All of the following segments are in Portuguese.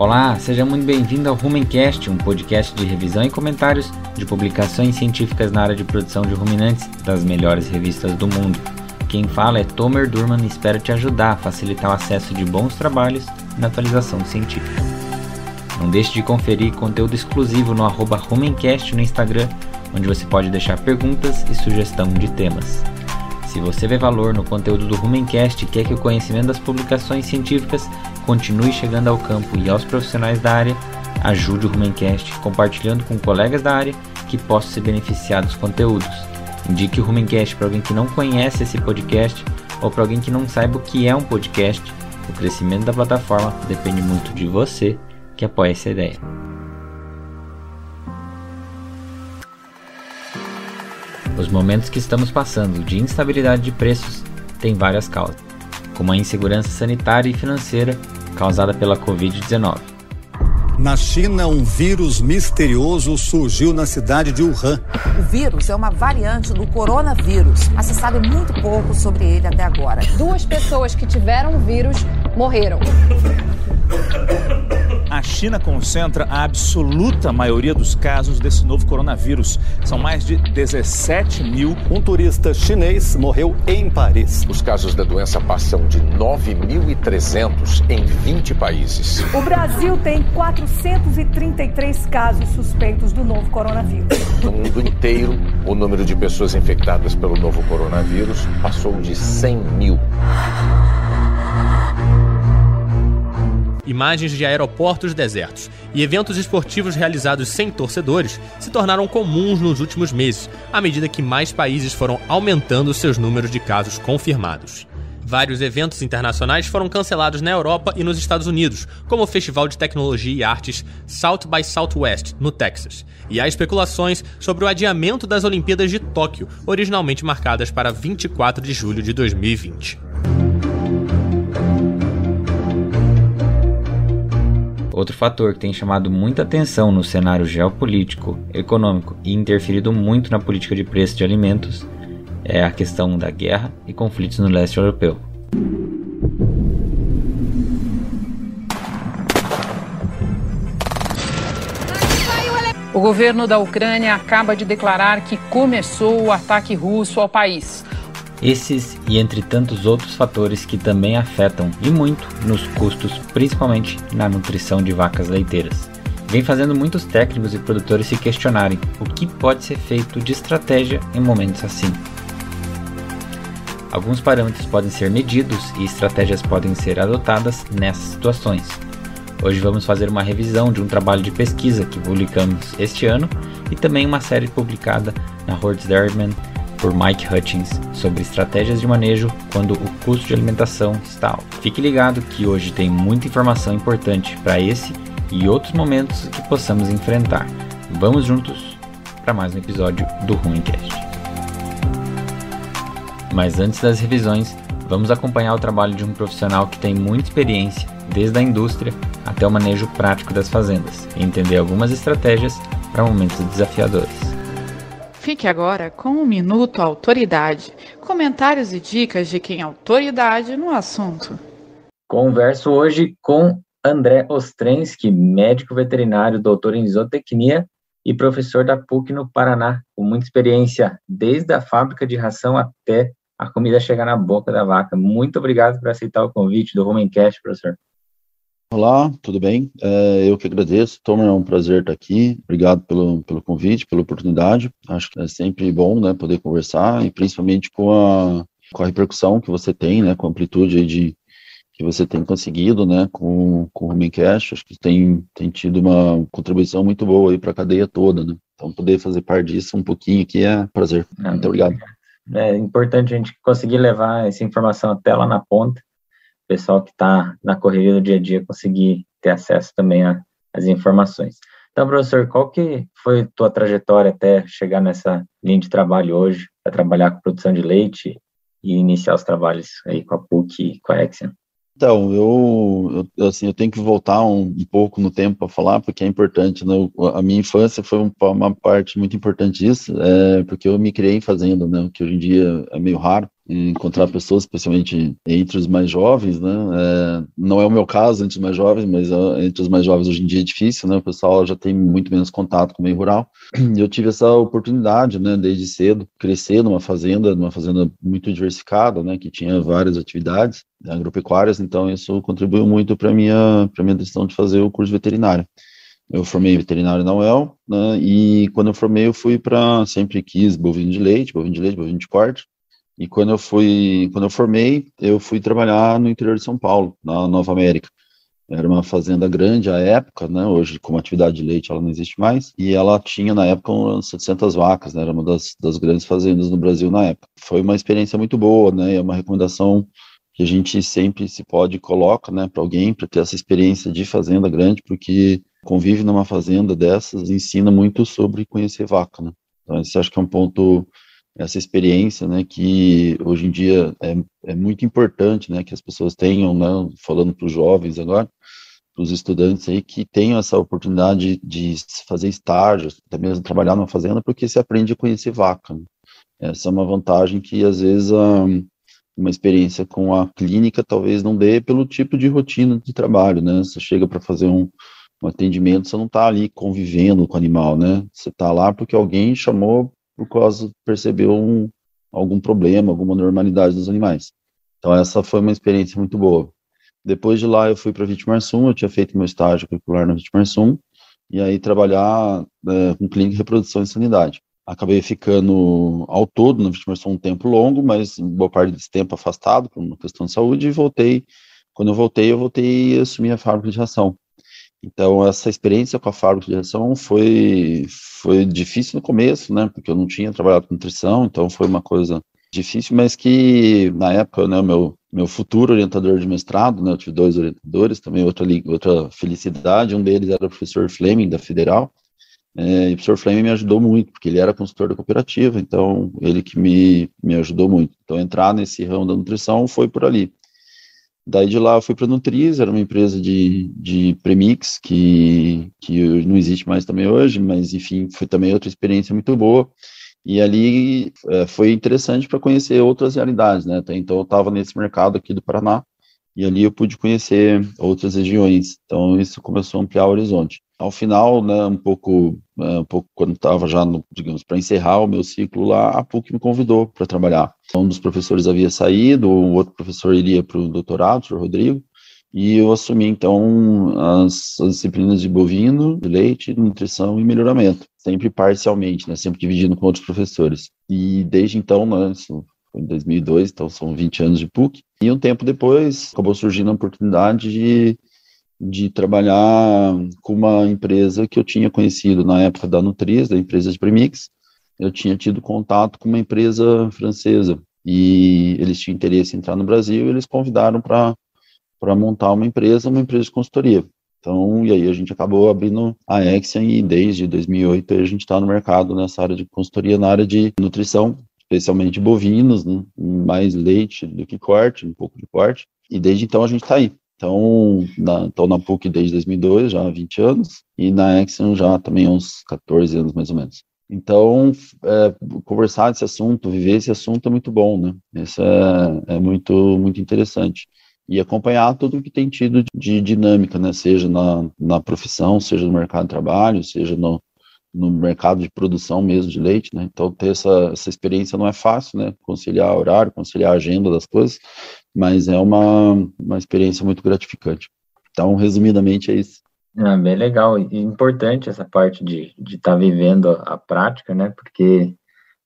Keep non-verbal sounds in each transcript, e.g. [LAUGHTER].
Olá, seja muito bem-vindo ao Rumencast, um podcast de revisão e comentários de publicações científicas na área de produção de ruminantes das melhores revistas do mundo. Quem fala é Tomer Durman e espero te ajudar a facilitar o acesso de bons trabalhos na atualização científica. Não deixe de conferir conteúdo exclusivo no arroba Rumencast no Instagram, onde você pode deixar perguntas e sugestão de temas. Se você vê valor no conteúdo do Rumencast e quer que o conhecimento das publicações científicas continue chegando ao campo e aos profissionais da área, ajude o Rumencast compartilhando com colegas da área que possam se beneficiar dos conteúdos. Indique o Rumencast para alguém que não conhece esse podcast ou para alguém que não saiba o que é um podcast. O crescimento da plataforma depende muito de você que apoia essa ideia. Os momentos que estamos passando de instabilidade de preços têm várias causas, como a insegurança sanitária e financeira causada pela Covid-19. Na China, um vírus misterioso surgiu na cidade de Wuhan. O vírus é uma variante do coronavírus. A se sabe muito pouco sobre ele até agora. Duas pessoas que tiveram o vírus morreram a China concentra a absoluta maioria dos casos desse novo coronavírus. São mais de 17 mil. Um turista chinês morreu em Paris. Os casos da doença passam de 9.300 em 20 países. O Brasil tem 433 casos suspeitos do novo coronavírus. No mundo inteiro, o número de pessoas infectadas pelo novo coronavírus passou de 100 mil. Imagens de aeroportos desertos e eventos esportivos realizados sem torcedores se tornaram comuns nos últimos meses, à medida que mais países foram aumentando seus números de casos confirmados. Vários eventos internacionais foram cancelados na Europa e nos Estados Unidos, como o Festival de Tecnologia e Artes South by Southwest, no Texas. E há especulações sobre o adiamento das Olimpíadas de Tóquio, originalmente marcadas para 24 de julho de 2020. Outro fator que tem chamado muita atenção no cenário geopolítico, econômico e interferido muito na política de preço de alimentos é a questão da guerra e conflitos no leste europeu. O governo da Ucrânia acaba de declarar que começou o ataque russo ao país. Esses e entre tantos outros fatores que também afetam e muito nos custos, principalmente na nutrição de vacas leiteiras. Vem fazendo muitos técnicos e produtores se questionarem o que pode ser feito de estratégia em momentos assim. Alguns parâmetros podem ser medidos e estratégias podem ser adotadas nessas situações. Hoje vamos fazer uma revisão de um trabalho de pesquisa que publicamos este ano e também uma série publicada na Hordes Dairyman por Mike Hutchins sobre estratégias de manejo quando o custo de alimentação está alto. Fique ligado que hoje tem muita informação importante para esse e outros momentos que possamos enfrentar. Vamos juntos para mais um episódio do Ruincast. Mas antes das revisões, vamos acompanhar o trabalho de um profissional que tem muita experiência, desde a indústria até o manejo prático das fazendas, e entender algumas estratégias para momentos desafiadores. Fique agora com o um Minuto Autoridade. Comentários e dicas de quem é autoridade no assunto. Converso hoje com André Ostrensky, médico veterinário, doutor em zootecnia e professor da PUC no Paraná, com muita experiência desde a fábrica de ração até a comida chegar na boca da vaca. Muito obrigado por aceitar o convite do Rumencast, professor. Olá, tudo bem? É, eu que agradeço. Tomer, é um prazer estar aqui. Obrigado pelo, pelo convite, pela oportunidade. Acho que é sempre bom, né, poder conversar e principalmente com a, com a repercussão que você tem, né, com a amplitude de que você tem conseguido, né, com, com o Rumencast. Acho que tem, tem tido uma contribuição muito boa para a cadeia toda, né. Então, poder fazer parte disso um pouquinho aqui é um prazer. Muito obrigado. É importante a gente conseguir levar essa informação até lá na ponta pessoal que está na correria do dia a dia conseguir ter acesso também às informações. Então, professor, qual que foi a tua trajetória até chegar nessa linha de trabalho hoje, para trabalhar com produção de leite e iniciar os trabalhos aí com a PUC e com a Exxon? Então, eu, eu, assim, eu tenho que voltar um, um pouco no tempo para falar, porque é importante, né? A minha infância foi um, uma parte muito importante disso, é, porque eu me criei em fazenda, né? Que hoje em dia é meio raro encontrar pessoas, especialmente entre os mais jovens, né? É, não é o meu caso entre os mais jovens, mas uh, entre os mais jovens hoje em dia é difícil, né? O pessoal já tem muito menos contato com o meio rural. [CLEARS THROAT] Eu tive essa oportunidade, né? Desde cedo, crescer numa fazenda, numa fazenda muito diversificada, né? Que tinha várias atividades agropecuárias, então isso contribuiu muito para minha para minha decisão de fazer o curso veterinário. Eu formei veterinário na UEL, né, e quando eu formei eu fui para, sempre quis bovino de leite, bovino de leite, bovino de corte, e quando eu fui, quando eu formei, eu fui trabalhar no interior de São Paulo, na Nova América. Era uma fazenda grande à época, né? Hoje, como atividade de leite, ela não existe mais. E ela tinha, na época, umas 700 vacas, né? Era uma das, das grandes fazendas no Brasil na época. Foi uma experiência muito boa, né? É uma recomendação que a gente sempre se pode coloca, né, para alguém, para ter essa experiência de fazenda grande, porque convive numa fazenda dessas ensina muito sobre conhecer vaca, né? Então, acho que é um ponto essa experiência, né, que hoje em dia é, é muito importante, né, que as pessoas tenham, né, falando para os jovens agora, para os estudantes aí, que tenham essa oportunidade de fazer estágios, até mesmo trabalhar numa fazenda, porque se aprende a conhecer vaca. Né? Essa é uma vantagem que, às vezes, a, uma experiência com a clínica talvez não dê pelo tipo de rotina de trabalho, né? Você chega para fazer um, um atendimento, você não está ali convivendo com o animal, né? Você está lá porque alguém chamou por causa percebeu um, algum problema, alguma normalidade dos animais. Então essa foi uma experiência muito boa. Depois de lá eu fui para Vitimarsum, eu tinha feito meu estágio curricular na Vitimarsum, e aí trabalhar é, com clínica de reprodução e sanidade. Acabei ficando ao todo na Vitimarsum um tempo longo, mas boa parte desse tempo afastado por uma questão de saúde, e voltei. Quando eu voltei, eu voltei a assumir a fábrica de ração. Então, essa experiência com a fábrica de ração foi, foi difícil no começo, né? Porque eu não tinha trabalhado com nutrição, então foi uma coisa difícil, mas que na época, né, meu, meu futuro orientador de mestrado, né, eu tive dois orientadores, também outra, outra felicidade, um deles era o professor Fleming, da Federal, é, e o professor Fleming me ajudou muito, porque ele era consultor da cooperativa, então ele que me, me ajudou muito. Então, entrar nesse ramo da nutrição foi por ali. Daí de lá eu fui para a Nutriz, era uma empresa de, de premix que, que não existe mais também hoje, mas enfim, foi também outra experiência muito boa. E ali é, foi interessante para conhecer outras realidades, né? Então eu estava nesse mercado aqui do Paraná, e ali eu pude conhecer outras regiões. Então isso começou a ampliar o horizonte. Ao final, né, um pouco, é, um pouco quando estava já, no, digamos, para encerrar o meu ciclo lá, a PUC me convidou para trabalhar. Um dos professores havia saído, o outro professor iria para o doutorado, o Rodrigo, e eu assumi então as, as, disciplinas de bovino, de leite, nutrição e melhoramento, sempre parcialmente, né, sempre dividindo com outros professores. E desde então, né, foi em 2002, então são 20 anos de PUC. E um tempo depois, acabou surgindo a oportunidade de, de trabalhar com uma empresa que eu tinha conhecido na época da Nutriz, da empresa de premix. Eu tinha tido contato com uma empresa francesa e eles tinham interesse em entrar no Brasil e eles convidaram para para montar uma empresa, uma empresa de consultoria. Então, e aí a gente acabou abrindo a Axian e desde 2008 a gente está no mercado nessa área de consultoria, na área de nutrição, especialmente bovinos, né? mais leite do que corte, um pouco de corte, e desde então a gente está aí. Então, na, na PUC desde 2002, já há 20 anos, e na Exxon já também há uns 14 anos, mais ou menos. Então, é, conversar desse assunto, viver esse assunto é muito bom, né? Isso é, é muito, muito interessante. E acompanhar tudo o que tem tido de dinâmica, né? Seja na, na profissão, seja no mercado de trabalho, seja no, no mercado de produção mesmo de leite, né? Então ter essa, essa experiência não é fácil, né? Conciliar horário, conciliar agenda das coisas, mas é uma, uma experiência muito gratificante. Então, resumidamente, é isso. Ah, bem legal e importante essa parte de estar de tá vivendo a, a prática, né? Porque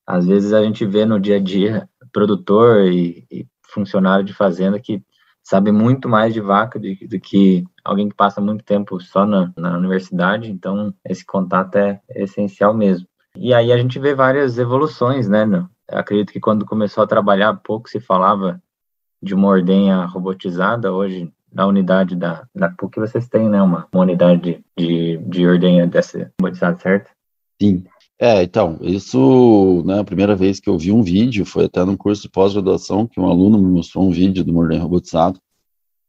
às vezes a gente vê no dia a dia produtor e, e funcionário de fazenda que sabe muito mais de vaca do, que alguém que passa muito tempo só na, na universidade, então esse contato é, essencial mesmo. E aí a gente vê várias evoluções, né? Eu acredito que quando começou a trabalhar, pouco se falava de uma ordenha robotizada, hoje na unidade da, da PUC vocês têm, né, uma, uma unidade de, de ordenha dessa robotizada, certo? Sim, é, então, isso, né, a primeira vez que eu vi um vídeo foi até num curso de pós-graduação que um aluno me mostrou um vídeo do Morden robotizado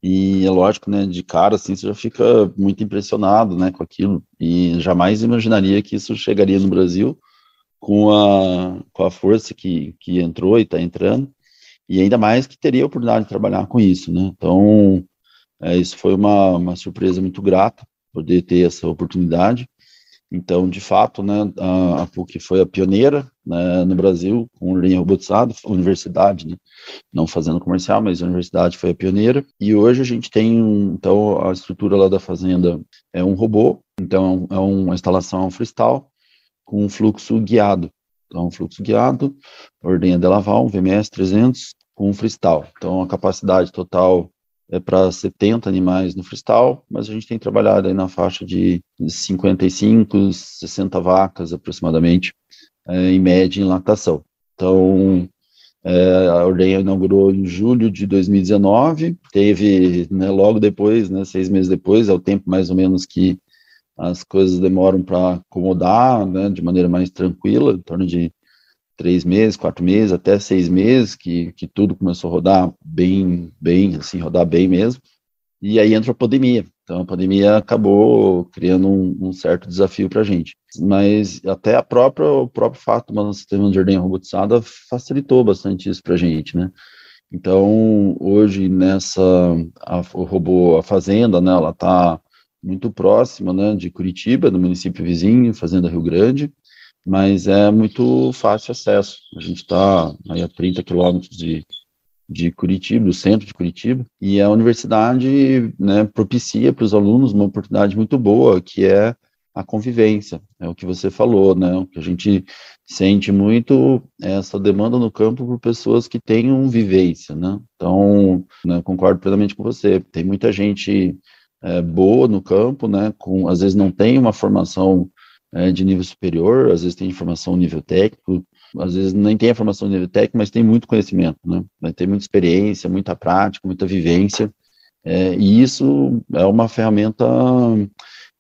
E é lógico, né, de cara, assim, você já fica muito impressionado, né, com aquilo, e jamais imaginaria que isso chegaria no Brasil com a, com a força que, que entrou e está entrando, e ainda mais que teria a oportunidade de trabalhar com isso, né, então, é, isso foi uma, uma surpresa muito grata, poder ter essa oportunidade, então, de fato, né, a, PUC foi a pioneira né, no Brasil com linha robotizada, universidade, né, não fazendo comercial, mas a universidade foi a pioneira. E hoje a gente tem, então, a estrutura lá da fazenda é um robô, então é uma instalação freestyle com um fluxo guiado. Então, um fluxo guiado, ordenha de Laval, um VMS 300 com um freestyle. Então, a capacidade total é para 70 animais no freestyle, mas a gente tem trabalhado aí na faixa de 55, 60 vacas aproximadamente, é, em média em lactação. Então, é, a ordenha inaugurou em julho de 2019, teve né, logo depois, né, seis meses depois, é o tempo mais ou menos que as coisas demoram para acomodar, né, de maneira mais tranquila, em torno de três meses, quatro meses, até seis meses, que, que tudo começou a rodar bem, bem, assim, rodar bem mesmo. E aí entrou a pandemia. Então a pandemia acabou criando um, um certo desafio para a gente. Mas até a própria, o próprio fato do sistema de ordem robotizada facilitou bastante isso para a gente, né? Então hoje nessa a, o robô a fazenda, né? Ela está muito próxima, né? De Curitiba, do município vizinho, Fazenda Rio Grande mas é muito fácil acesso. A gente está a 30 quilômetros de, de Curitiba, do centro de Curitiba, e a universidade né, propicia para os alunos uma oportunidade muito boa, que é a convivência, é o que você falou, né, o que a gente sente muito essa demanda no campo por pessoas que tenham vivência, né, então, né, concordo plenamente com você, tem muita gente é, boa no campo, né, com, às vezes não tem uma formação é, de nível superior, às vezes tem informação nível técnico, às vezes nem tem a formação nível técnico, mas tem muito conhecimento, né? Tem muita experiência, muita prática, muita vivência, é, e isso é uma ferramenta,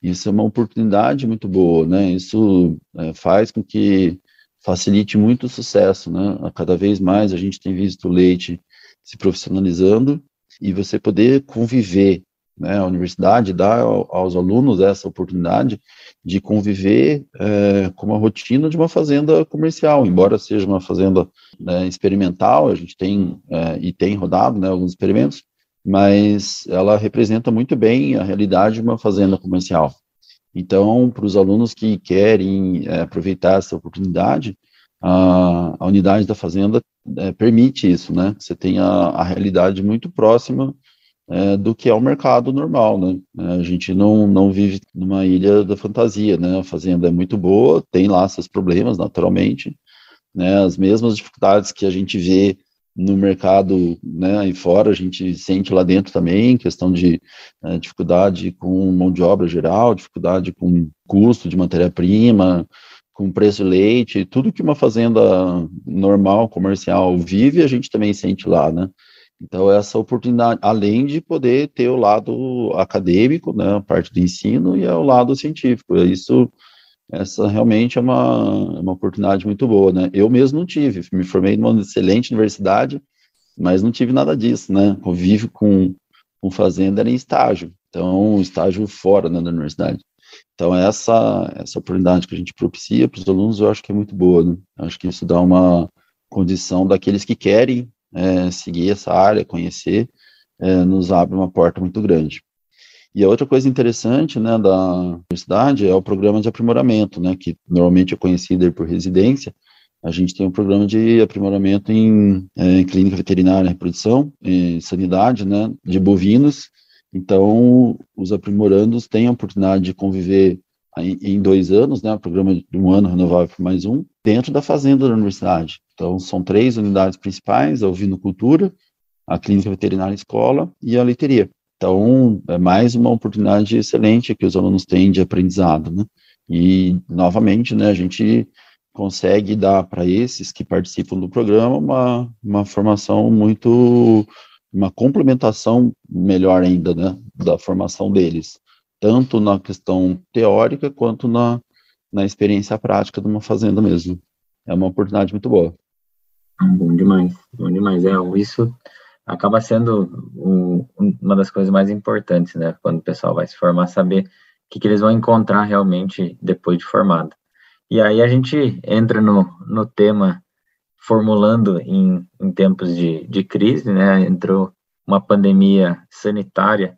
isso é uma oportunidade muito boa, né? Isso é, faz com que facilite muito o sucesso, né? Cada vez mais a gente tem visto o leite se profissionalizando e você poder conviver né, a universidade dá aos alunos essa oportunidade de conviver é, com uma rotina de uma fazenda comercial, embora seja uma fazenda né, experimental, a gente tem é, e tem rodado né, alguns experimentos, mas ela representa muito bem a realidade de uma fazenda comercial. Então, para os alunos que querem é, aproveitar essa oportunidade, a, a unidade da fazenda é, permite isso, né? Você tem a, a realidade muito próxima é, do que é o mercado normal, né? É, a gente não, não vive numa ilha da fantasia, né? A fazenda é muito boa, tem lá seus problemas, naturalmente, né? As mesmas dificuldades que a gente vê no mercado, né, aí fora, a gente sente lá dentro também, questão de é, dificuldade com mão de obra geral, dificuldade com custo de matéria-prima, com preço de leite, tudo que uma fazenda normal, comercial vive, a gente também sente lá, né? Então, essa oportunidade, além de poder ter o lado acadêmico, né, a parte do ensino, e o lado científico. Isso, essa realmente é uma, é uma oportunidade muito boa, né? Eu mesmo não tive, me formei numa excelente universidade, mas não tive nada disso, né? Convivo com, com fazenda em estágio, então, estágio fora né, da universidade. Então, essa, essa oportunidade que a gente propicia para os alunos, eu acho que é muito boa, né? Acho que isso dá uma condição daqueles que querem é, seguir essa área, conhecer, é, nos abre uma porta muito grande. E a outra coisa interessante, né, da universidade é o programa de aprimoramento, né, que normalmente é conhecido por residência. A gente tem um programa de aprimoramento em, é, em clínica veterinária, reprodução, em sanidade, né, de bovinos. Então, os aprimorandos têm a oportunidade de conviver em, dois anos, né, o programa de um ano renovável por mais um, dentro da fazenda da universidade. Então, são três unidades principais, a ovinocultura, a clínica veterinária escola e a leiteria. Então, é mais uma oportunidade excelente que os alunos têm de aprendizado, né? E, novamente, né, a gente consegue dar para esses que participam do programa uma, uma formação muito, uma complementação melhor ainda, né, da formação deles, tanto na questão teórica quanto na, na experiência prática de uma fazenda mesmo. É uma oportunidade muito boa. Bom demais, bom demais. É, isso acaba sendo uma das coisas mais importantes, né? Quando o pessoal vai se formar, saber o que, que eles vão encontrar realmente depois de formado. E aí a gente entra no, no tema formulando em, em tempos de, de crise, né? Entrou uma pandemia sanitária,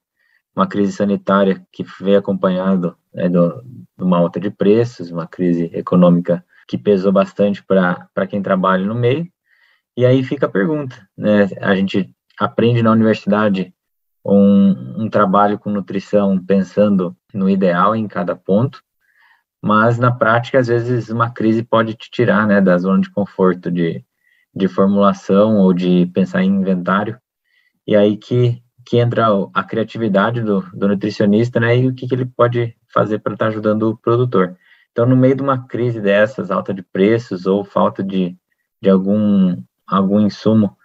uma crise sanitária que veio acompanhado né, do, de uma alta de preços, uma crise econômica que pesou bastante para quem trabalha no meio. E aí fica a pergunta, né? A gente aprende na universidade um, um trabalho com nutrição pensando no ideal em cada ponto, mas na prática, às vezes, uma crise pode te tirar né, da zona de conforto de, de formulação ou de pensar em inventário, e aí que, que entra a criatividade do, do nutricionista né, e o que, que ele pode fazer para estar tá ajudando o produtor. Então, no meio de uma crise dessas, alta de preços ou falta de, de algum, algum insumo, o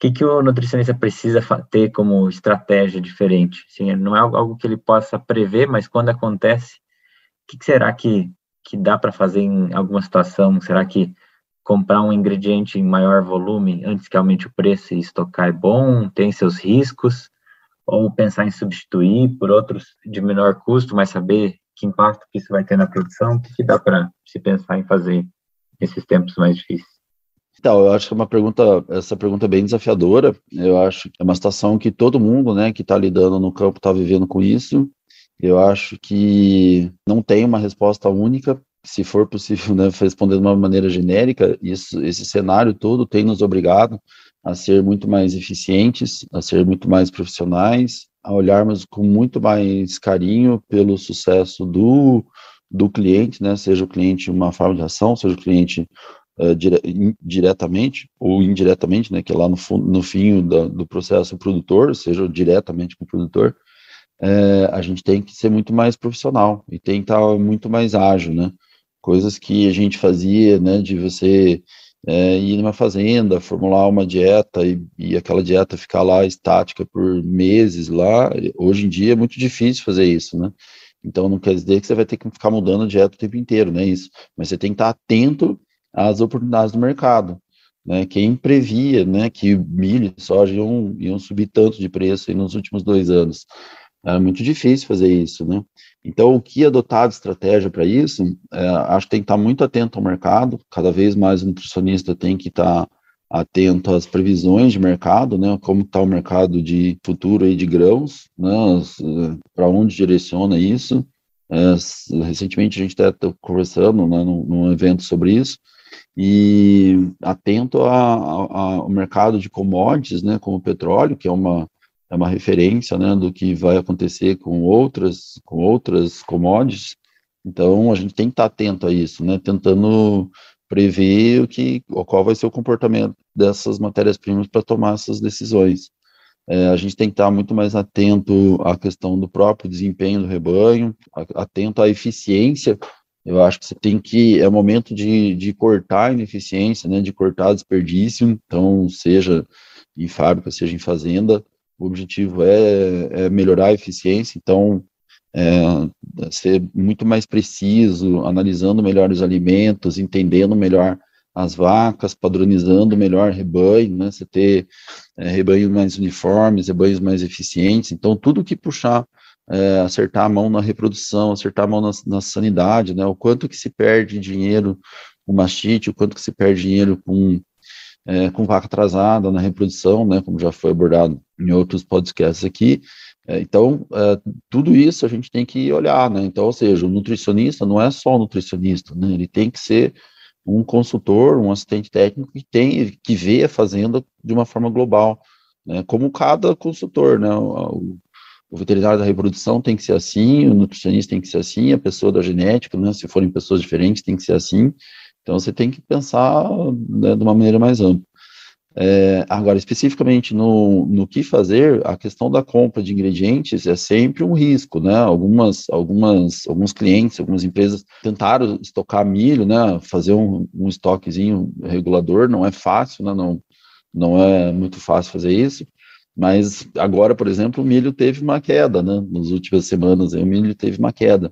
que, que o nutricionista precisa ter como estratégia diferente? Assim, não é algo que ele possa prever, mas quando acontece, o que, que será que, que dá para fazer em alguma situação? Será que comprar um ingrediente em maior volume antes que aumente o preço e estocar é bom? Tem seus riscos? Ou pensar em substituir por outros de menor custo, mas saber que impacto que isso vai ter na produção, o que, dá para se pensar em fazer nesses tempos mais difíceis? Então, eu acho que é uma pergunta, essa pergunta é bem desafiadora. Eu acho que é uma situação que todo mundo, né, que está lidando no campo está vivendo com isso. Eu acho que não tem uma resposta única. Se for possível, [LAUGHS] né, responder de uma maneira genérica, isso, esse cenário todo tem nos obrigado a ser muito mais eficientes, a ser muito mais profissionais, a olharmos com muito mais carinho pelo sucesso do, do cliente, né? Seja o cliente uma forma de ação, seja o cliente uh, dire, diretamente ou indiretamente, né? Que é lá no, no fim do, do processo produtor, seja diretamente com o produtor, é, a gente tem que ser muito mais profissional e tem que estar muito mais ágil, né? Coisas que a gente fazia, né? De você é, ir numa fazenda, formular uma dieta e, e, aquela dieta ficar lá estática por meses lá, hoje em dia é muito difícil fazer isso, né? Então não quer dizer que você vai ter que ficar mudando a dieta o tempo inteiro, não é isso. Mas você tem que estar atento às oportunidades do mercado. Né? Quem previa né, que milho e soja iam, iam subir tanto de preço nos últimos dois anos? Era muito difícil fazer isso, né? Então, o que adotar de estratégia para isso, é, acho que tem que estar muito atento ao mercado, cada vez mais o nutricionista tem que estar atento às previsões de mercado, né, como está o mercado de futuro aí de grãos, né, para onde direciona isso. É, recentemente a gente está conversando né, num, num, evento sobre isso, e atento ao mercado de commodities, né, como o petróleo, que é uma é uma referência né, do que vai acontecer com outras, com outras commodities. Então, a gente tem que estar atento a isso, né, tentando prever o que, qual vai ser o comportamento dessas matérias-primas para tomar essas decisões. É, a gente tem que estar muito mais atento à questão do próprio desempenho do rebanho, atento à eficiência. Eu acho que você tem que, é momento de, de cortar a ineficiência, né, de cortar desperdício, então, seja em fábrica, seja em fazenda, o objetivo é, é melhorar a eficiência, então é, ser muito mais preciso, analisando melhor os alimentos, entendendo melhor as vacas, padronizando melhor rebanho, né? Você ter é, rebanhos mais uniformes, rebanhos mais eficientes. Então, tudo que puxar, é, acertar a mão na reprodução, acertar a mão na, na, sanidade, né? O quanto que se perde dinheiro com mastite, o quanto que se perde dinheiro com é, com vaca atrasada na reprodução, né, como já foi abordado em outros podcasts aqui. É, então, é, tudo isso a gente tem que olhar, né? Então, ou seja, o nutricionista não é só nutricionista, né? Ele tem que ser um consultor, um assistente técnico que tem que vê a fazenda de uma forma global, né? Como cada consultor, né? O, o veterinário da reprodução tem que ser assim, o nutricionista tem que ser assim, a pessoa da genética, né? Se forem pessoas diferentes, tem que ser assim. Então você tem que pensar né, de uma maneira mais ampla. É, agora, especificamente no, no que fazer, a questão da compra de ingredientes é sempre um risco, né? Algumas, algumas, alguns clientes, algumas empresas tentaram estocar milho, né? Fazer um, um estoquezinho regulador não é fácil, né? Não, não é muito fácil fazer isso. Mas agora, por exemplo, o milho teve uma queda, né? Nas últimas semanas, o milho teve uma queda.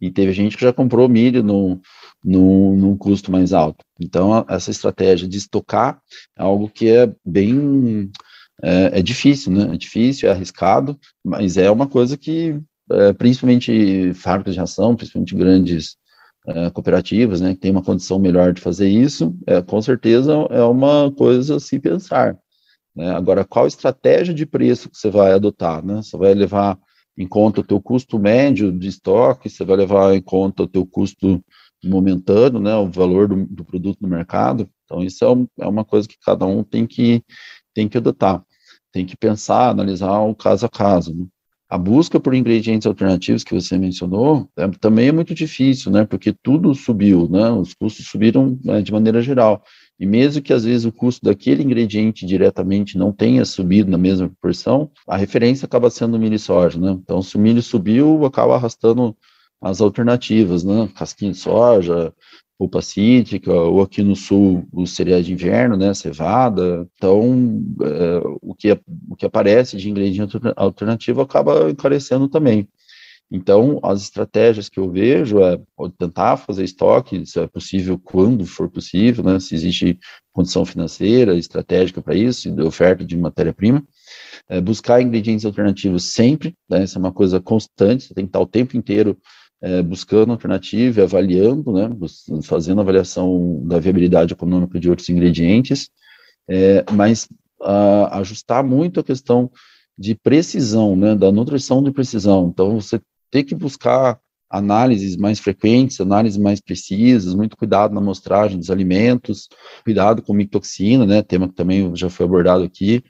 E teve gente que já comprou milho no, num, num custo mais alto. Então, essa estratégia de estocar é algo que é bem é, é, difícil, né? É difícil, é arriscado, mas é uma coisa que, é, principalmente fábricas de ração, principalmente grandes é, cooperativas, né, que tem uma condição melhor de fazer isso, é, com certeza é uma coisa a se pensar. Né? Agora, qual estratégia de preço que você vai adotar? Né? Você vai levar em conta o teu custo médio de estoque, você vai levar em conta o teu custo momentâneo, né, o valor do, do produto no mercado. Então, isso é, um, é, uma coisa que cada um tem que, tem que adotar. Tem que pensar, analisar o caso a caso. Né? A busca por ingredientes alternativos que você mencionou é, também é muito difícil, né, porque tudo subiu, né, os custos subiram né, de maneira geral. E mesmo que às vezes o custo daquele ingrediente diretamente não tenha subido na mesma proporção, a referência acaba sendo o milho e soja, né? Então, se o milho subiu, acaba arrastando as alternativas, né? Casquinha de soja, polpa cítrica, ou aqui no sul, os cereais de inverno, né? Cevada. Então, é, o, que, o que aparece de ingrediente alternativo acaba encarecendo também. Então, as estratégias que eu vejo é tentar fazer estoque, se é possível, quando for possível, né, se existe condição financeira, estratégica para isso, de oferta de matéria-prima, é, buscar ingredientes alternativos sempre, né, é uma coisa constante, você tem que estar o tempo inteiro é, buscando alternativa, avaliando, né, fazendo avaliação da viabilidade econômica de outros ingredientes, é, mas a, ajustar muito a questão de precisão, né, da nutrição de precisão. Então, você ter que buscar análises mais frequentes, análises mais precisas, muito cuidado na amostragem dos alimentos, cuidado com micotoxina, né, tema que também já foi abordado aqui.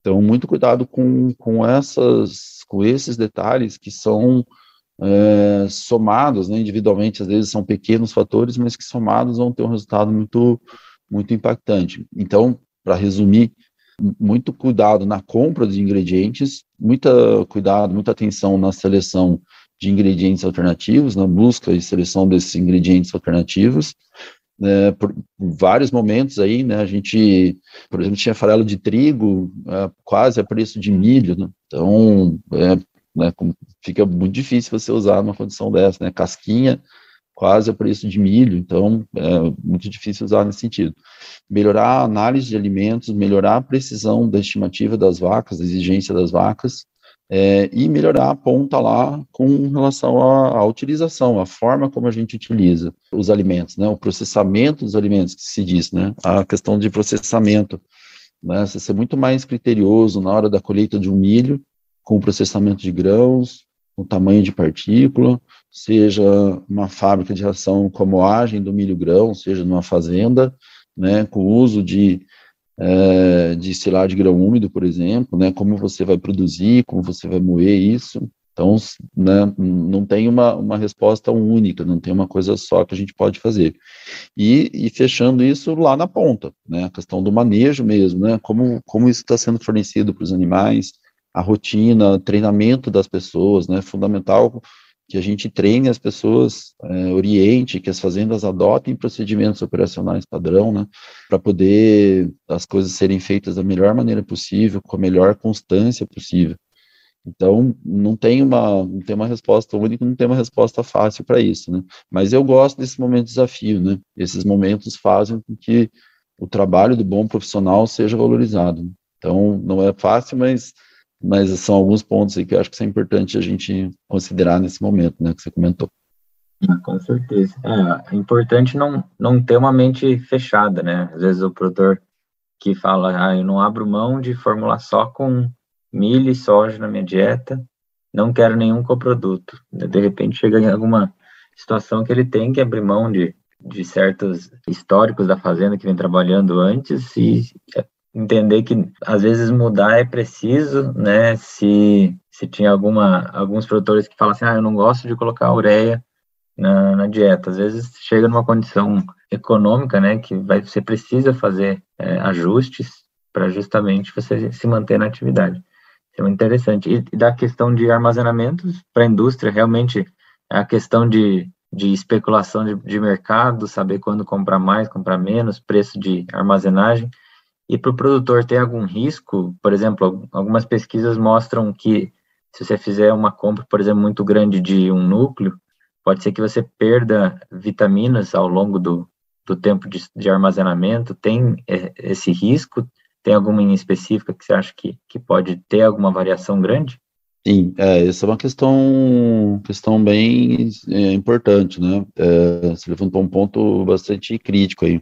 Então, muito cuidado com, com, essas, com esses detalhes que são é, somados, né, individualmente, às vezes são pequenos fatores, mas que somados vão ter um resultado muito, muito impactante. Então, para resumir, muito cuidado na compra de ingredientes, muita cuidado, muita atenção na seleção de ingredientes alternativos, na busca e seleção desses ingredientes alternativos, né, por vários momentos aí, né, a gente, por exemplo, tinha farelo de trigo é, quase a preço de milho, né, então, é, né, fica muito difícil você usar numa condição dessa, né, casquinha quase a preço de milho, então é muito difícil usar nesse sentido. Melhorar a análise de alimentos, melhorar a precisão da estimativa das vacas, da exigência das vacas, é, e melhorar a ponta lá com relação à, à, utilização, a forma como a gente utiliza os alimentos, né, o processamento dos alimentos, que se diz, né, a questão de processamento, né, você ser muito mais criterioso na hora da colheita de um milho, com o processamento de grãos, o tamanho de partícula, seja uma fábrica de ração com moagem do milho grão, seja numa fazenda, né, com o uso de, é, de silagem de grão úmido, por exemplo, né, como você vai produzir, como você vai moer isso. Então, né, não tem uma, uma resposta única, não tem uma coisa só que a gente pode fazer. E, e fechando isso lá na ponta, né, a questão do manejo mesmo, né, como, como isso está sendo fornecido para os animais, a rotina, treinamento das pessoas, né? Fundamental que a gente treine as pessoas, é, oriente, que as fazendas adotem procedimentos operacionais padrão, né? Para poder as coisas serem feitas da melhor maneira possível, com a melhor constância possível. Então, não tem uma, não tem uma resposta única, não tem uma resposta fácil para isso, né? Mas eu gosto desse momento de desafio, né? Esses momentos fazem com que o trabalho do bom profissional seja valorizado. Então, não é fácil, mas mas são alguns pontos aí que eu acho que é importante a gente considerar nesse momento, né, que você comentou. Ah, com certeza. É, é importante não, não ter uma mente fechada, né? Às vezes o produtor que fala, ah, eu não abro mão de formular só com milho e soja na minha dieta, não quero nenhum coproduto. De repente chega em alguma situação que ele tem que abrir mão de, de certos históricos da fazenda que vem trabalhando antes e entender que às vezes mudar é preciso, né? Se, se tinha alguma, alguns produtores que falam assim, ah, eu não gosto de colocar ureia na, na dieta. Às vezes chega numa condição econômica, né, que vai, você precisa fazer é, ajustes para justamente você se manter na atividade. Isso é interessante. E, e da questão de armazenamentos para a indústria, realmente a questão de, de especulação de, de mercado, saber quando comprar mais, comprar menos, preço de armazenagem, e para o produtor tem algum risco? Por exemplo, algumas pesquisas mostram que se você fizer uma compra, por exemplo, muito grande de um núcleo, pode ser que você perda vitaminas ao longo do, do tempo de, de armazenamento. Tem esse risco? Tem alguma em específica que você acha que, que pode ter alguma variação grande? Sim, é, essa é uma questão, questão bem é, importante, né? É, você levantou um ponto bastante crítico aí.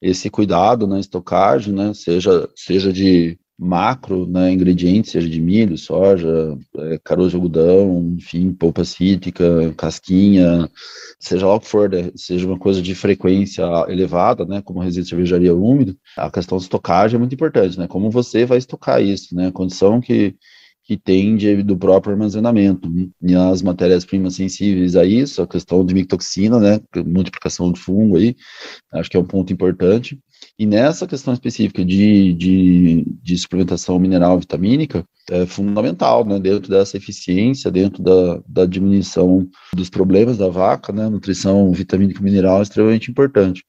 Esse cuidado na estocagem, né, seja, seja de macro, né, ingredientes, seja de milho, soja, é, caroço de algodão, enfim, polpa cítrica, casquinha, seja lá o que for, né, seja uma coisa de frequência elevada, né, como resíduo de cervejaria úmido, a questão de estocagem é muito importante, né, como você vai estocar isso, né, a condição que que tem de, do próprio armazenamento. Né? E as matérias-primas sensíveis a isso, a questão de micotoxina, né, multiplicação de fungo aí, acho que é um ponto importante. E nessa questão específica de, de, de suplementação mineral vitamínica, é fundamental, né, dentro dessa eficiência, dentro da, da diminuição dos problemas da vaca, né, nutrição vitamínica mineral é extremamente importante.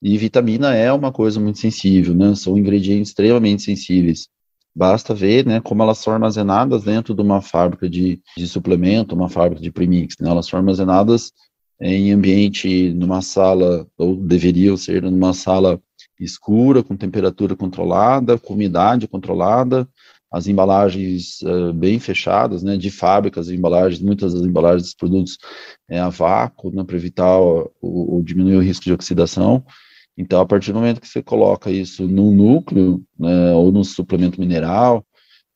E vitamina é uma coisa muito sensível, né, são ingredientes extremamente sensíveis. Basta ver né, como elas são armazenadas dentro de uma fábrica de, de suplemento, uma fábrica de premix. Né? Elas são armazenadas em ambiente, numa sala, ou deveriam ser numa sala escura, com temperatura controlada, com umidade controlada, as embalagens uh, bem fechadas, né, de fábricas, embalagens, muitas das embalagens dos produtos é a vácuo, né, para evitar o, o, diminuir o risco de oxidação. Então, a partir do momento que você coloca isso no núcleo, né, ou no suplemento mineral,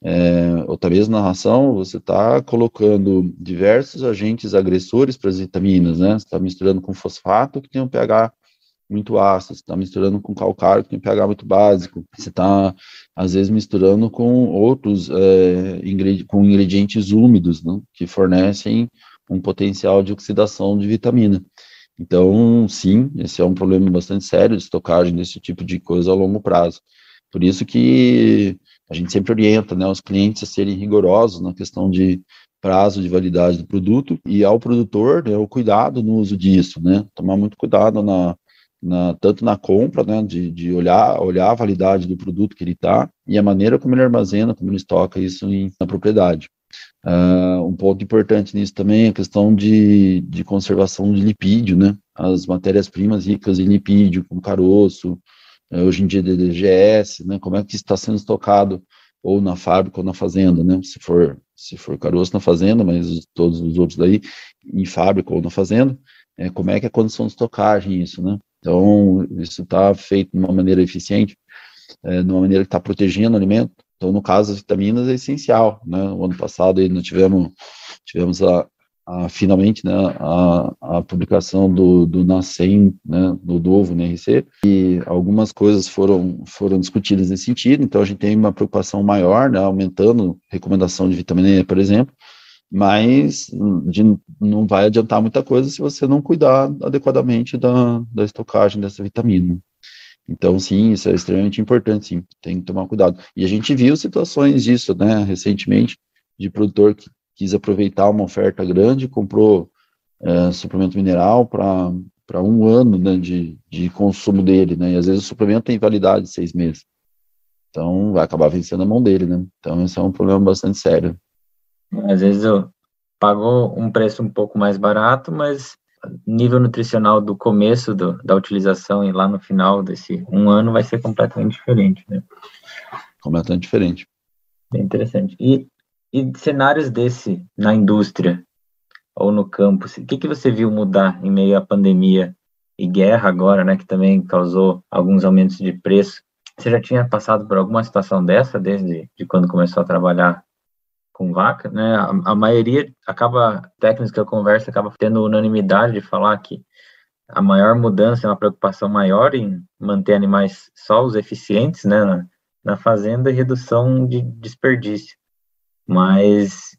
é, ou talvez na ração, você está colocando diversos agentes agressores para as vitaminas, né? Você está misturando com fosfato, que tem um pH muito ácido, você está misturando com calcário, que tem um pH muito básico, você está, às vezes, misturando com outros, é, com ingredientes úmidos, né? que fornecem um potencial de oxidação de vitamina. Então, sim, esse é um problema bastante sério de estocagem desse tipo de coisa a longo prazo. Por isso que a gente sempre orienta né, os clientes a serem rigorosos na questão de prazo de validade do produto e ao produtor né, o cuidado no uso disso, né? Tomar muito cuidado na, na, tanto na compra, né, de, de olhar, olhar a validade do produto que ele está e a maneira como ele armazena, como ele estoca isso em, na propriedade. Uh, um ponto importante nisso também é a questão de, de conservação de lipídio, né? As matérias-primas ricas em lipídio, como caroço, uh, hoje em dia DDGS, né? Como é que está sendo estocado ou na fábrica ou na fazenda, né? Se for se for caroço na fazenda, mas todos os outros daí em fábrica ou na fazenda, é, como é que é a condição de estocagem isso, né? Então isso está feito de uma maneira eficiente, é, de uma maneira que está protegendo o alimento, então, no caso das vitaminas, é essencial, né? O ano passado aí nós tivemos, tivemos a, a finalmente, né, a, a publicação do, do NACEM, né, do novo NRC, e algumas coisas foram, foram discutidas nesse sentido, então a gente tem uma preocupação maior, né, aumentando recomendação de vitamina E, por exemplo, mas de, não vai adiantar muita coisa se você não cuidar adequadamente da, da estocagem dessa vitamina. Então, sim, isso é extremamente importante, sim, tem que tomar cuidado. E a gente viu situações disso, né, recentemente, de produtor que quis aproveitar uma oferta grande, comprou é, suplemento mineral para um ano né, de, de consumo dele, né, e às vezes o suplemento tem validade de seis meses. Então, vai acabar vencendo a mão dele, né. Então, esse é um problema bastante sério. Às vezes eu pagou um preço um pouco mais barato, mas nível nutricional do começo do, da utilização e lá no final desse um ano vai ser completamente diferente, né? Completamente diferente. Interessante. E, e cenários desse na indústria ou no campo, o que, que você viu mudar em meio à pandemia e guerra agora, né, que também causou alguns aumentos de preço? Você já tinha passado por alguma situação dessa desde de quando começou a trabalhar com vaca, né? A, a, maioria acaba, técnicos que eu converso, acaba tendo unanimidade de falar que a maior mudança é uma preocupação maior em manter animais só os eficientes, né, na, na fazenda e redução de desperdício. Mas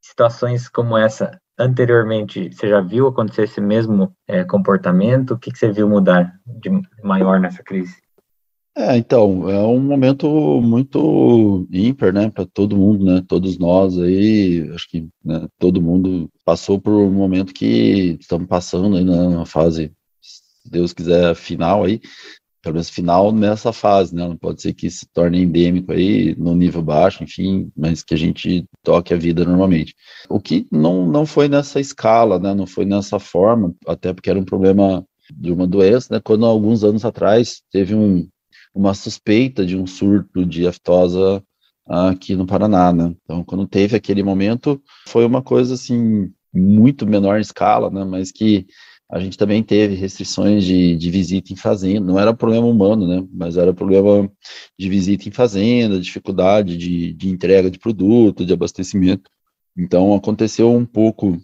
situações como essa, anteriormente, você já viu acontecer esse mesmo é, comportamento? O que, que você viu mudar de maior nessa crise? É, então, é um momento muito ímpar, né, para todo mundo, né, todos nós aí, acho que né, todo mundo passou por um momento que estamos passando aí na fase, se Deus quiser, final aí, pelo menos final nessa fase, né, não pode ser que se torne endêmico aí, no nível baixo, enfim, mas que a gente toque a vida normalmente. O que não, não foi nessa escala, né, não foi nessa forma, até porque era um problema de uma doença, né, quando alguns anos atrás teve um uma suspeita de um surto de aftosa aqui no Paraná, né? Então, quando teve aquele momento, foi uma coisa assim muito menor escala, né? Mas que a gente também teve restrições de, de visita em fazenda, não era problema humano, né? Mas era problema de visita em fazenda, dificuldade de, de entrega de produto, de abastecimento. Então aconteceu um pouco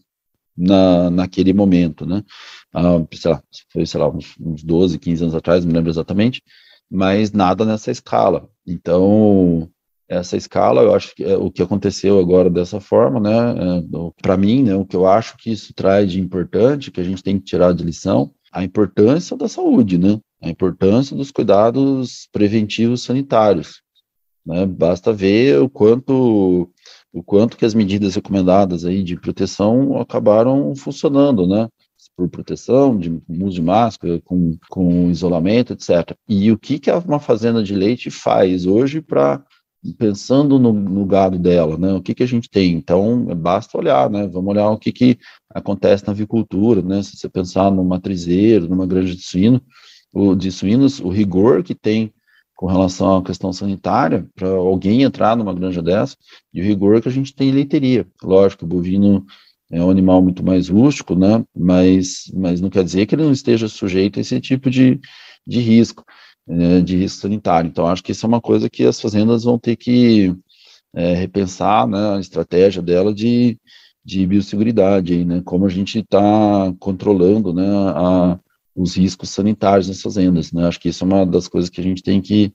na, naquele momento, né? Ah, sei lá, foi, sei lá, uns, uns 12, 15 anos atrás, não me lembro exatamente, mas nada nessa escala. Então, essa escala, eu acho que é o que aconteceu agora dessa forma, né? É, Para mim, né, o que eu acho que isso traz de importante, que a gente tem que tirar de lição, a importância da saúde, né? A importância dos cuidados preventivos sanitários. Né? Basta ver o quanto o quanto que as medidas recomendadas aí de proteção acabaram funcionando, né? Por proteção, de uso de máscara, com, com isolamento, etc. E o que, que uma fazenda de leite faz hoje para pensando no, no, gado dela, né? O que que a gente tem? Então, basta olhar, né? Vamos olhar o que que acontece na avicultura, né? Se você pensar no matrizeiro, numa granja de suíno, o de suínos, o rigor que tem com relação à questão sanitária para alguém entrar numa granja dessa e o rigor que a gente tem em leiteria. Lógico, o bovino é um animal muito mais rústico, né? Mas, mas não quer dizer que ele não esteja sujeito a esse tipo de, de risco. É, de risco sanitário. Então, acho que isso é uma coisa que as fazendas vão ter que é, repensar né, a estratégia dela de, de biosseguridade, né, como a gente está controlando né, a, os riscos sanitários nas fazendas. Né, acho que isso é uma das coisas que a gente tem que,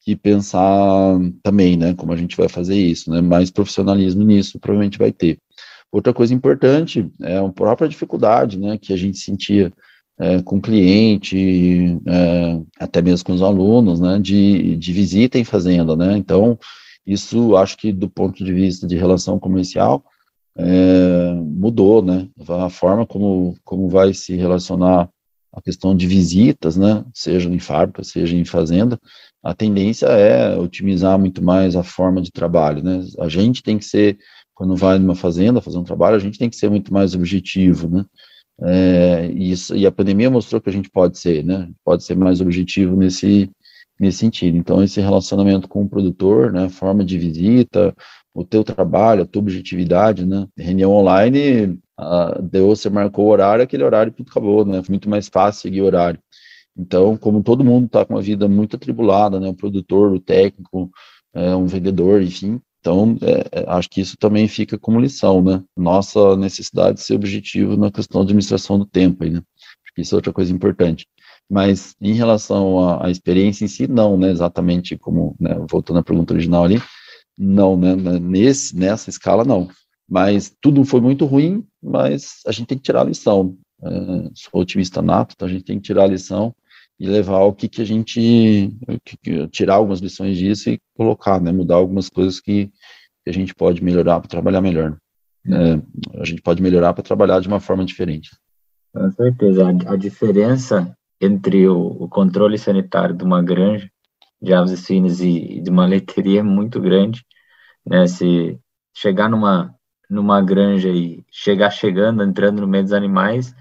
que pensar também, né, como a gente vai fazer isso. Né, mais profissionalismo nisso provavelmente vai ter. Outra coisa importante é a própria dificuldade né, que a gente sentia é, com o cliente, é, até mesmo com os alunos, né, de, de visita em fazenda, né, então, isso acho que do ponto de vista de relação comercial, é, mudou, né, a forma como, como vai se relacionar a questão de visitas, né, seja em fábrica, seja em fazenda, a tendência é otimizar muito mais a forma de trabalho, né, a gente tem que ser, quando vai numa fazenda fazer um trabalho, a gente tem que ser muito mais objetivo, né, é, isso, e a pandemia mostrou que a gente pode ser, né? Pode ser mais objetivo nesse, nesse sentido. Então, esse relacionamento com o produtor, né? Forma de visita, o teu trabalho, a tua objetividade, né? Reunião online, a, deu, você marcou o horário, aquele horário tudo acabou, né? Foi muito mais fácil seguir o horário. Então, como todo mundo está com uma vida muito atribulada, né? O produtor, o técnico, é, um vendedor, enfim, então, é, é, acho que isso também fica como lição, né? Nossa necessidade de ser objetivo na questão de administração do tempo, aí, né? Acho que isso é outra coisa importante. Mas, em relação à, à experiência em si, não, né? Exatamente como, né? voltando à pergunta original ali, não, né? Nesse, nessa escala, não. Mas tudo foi muito ruim, mas a gente tem que tirar a lição. É, sou otimista nato, então a gente tem que tirar a lição e levar o que, que a gente que, que, tirar algumas lições disso e colocar, né, mudar algumas coisas que, que a gente pode melhorar para trabalhar melhor. Né? a gente pode melhorar para trabalhar de uma forma diferente. Com certeza, a, a diferença entre o, o, controle sanitário de uma granja de aves e suínos e, e de uma leiteria é muito grande, né? Se chegar numa numa granja e chegar chegando, entrando no meio dos animais,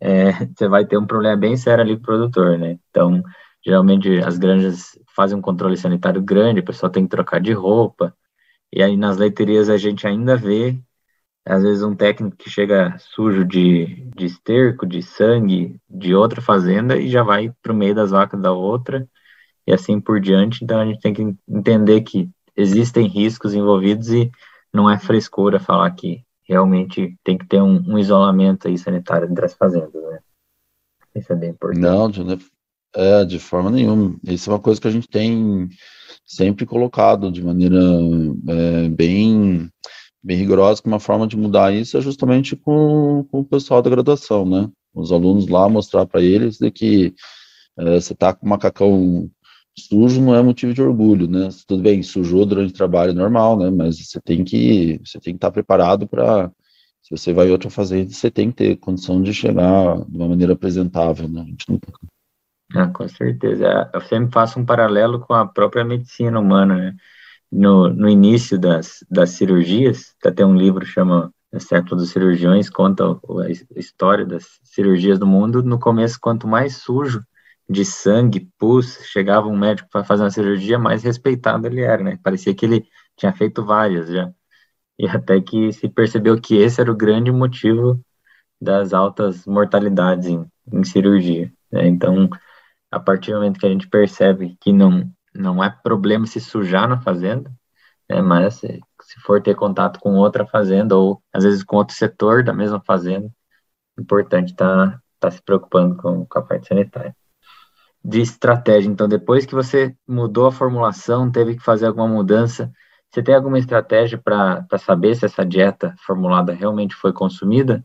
é, você vai ter um problema bem sério ali com o produtor, né? Então, geralmente as granjas fazem um controle sanitário grande, o pessoal tem que trocar de roupa, e aí nas leiterias a gente ainda vê, às vezes, um técnico que chega sujo de, de esterco, de sangue, de outra fazenda, e já vai para o meio das vacas da outra, e assim por diante. Então, a gente tem que entender que existem riscos envolvidos e não é frescura falar que realmente tem que ter um, um isolamento aí sanitário entre as fazendas, né? Isso é bem importante. Não, de, é, de forma nenhuma. Isso é uma coisa que a gente tem sempre colocado de maneira é, bem, bem rigorosa, que uma forma de mudar isso é justamente com, com o pessoal da graduação, né? Os alunos lá mostrar para eles de que é, você está com um macacão sujo não é motivo de orgulho, né? Tudo bem, sujou durante o trabalho normal, né? Mas você tem que você tem que estar preparado para se você vai em outra fazenda, você tem que ter condição de chegar de uma maneira apresentável, né? A não ah, com certeza. Eu sempre faço um paralelo com a própria medicina humana, né? No, no início das, das cirurgias, até um livro chama o Século dos Cirurgiões, conta a história das cirurgias do mundo. No começo, quanto mais sujo de sangue, pus, chegava um médico para fazer uma cirurgia, mais respeitado ele era, né? Parecia que ele tinha feito várias já. E até que se percebeu que esse era o grande motivo das altas mortalidades em, em cirurgia. Né? Então, a partir do momento que a gente percebe que não, não é problema se sujar na fazenda, né? mas se, se for ter contato com outra fazenda ou às vezes com outro setor da mesma fazenda, é importante estar tá, tá se preocupando com, com a parte sanitária de estratégia. Então, depois que você mudou a formulação, teve que fazer alguma mudança, você tem alguma estratégia para saber se essa dieta formulada realmente foi consumida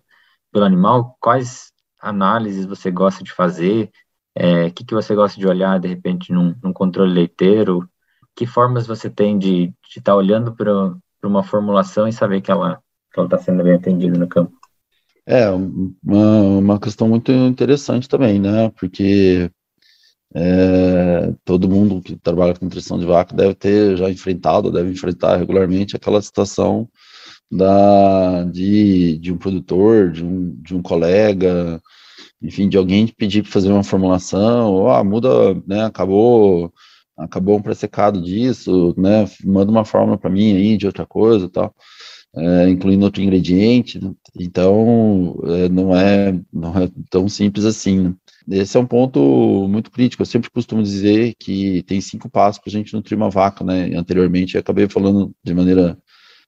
pelo animal? Quais análises você gosta de fazer? O é, que, que você gosta de olhar, de repente, num, num controle leiteiro? Que formas você tem de estar tá olhando para uma formulação e saber que ela está sendo bem atendida no campo? É, uma, uma questão muito interessante também, né? Porque é, todo mundo que trabalha com nutrição de vaca deve ter já enfrentado, deve enfrentar regularmente aquela situação da, de, de um produtor, de um, de um colega, enfim, de alguém pedir para fazer uma formulação, ou ah, muda, né, acabou, acabou um pressecado disso, né, manda uma fórmula para mim aí de outra coisa tal, é, incluindo outro ingrediente, então é, não, é, não é tão simples assim, né? Esse é um ponto muito crítico. Eu sempre costumo dizer que tem cinco passos para a gente nutrir uma vaca, né? Anteriormente eu acabei falando de maneira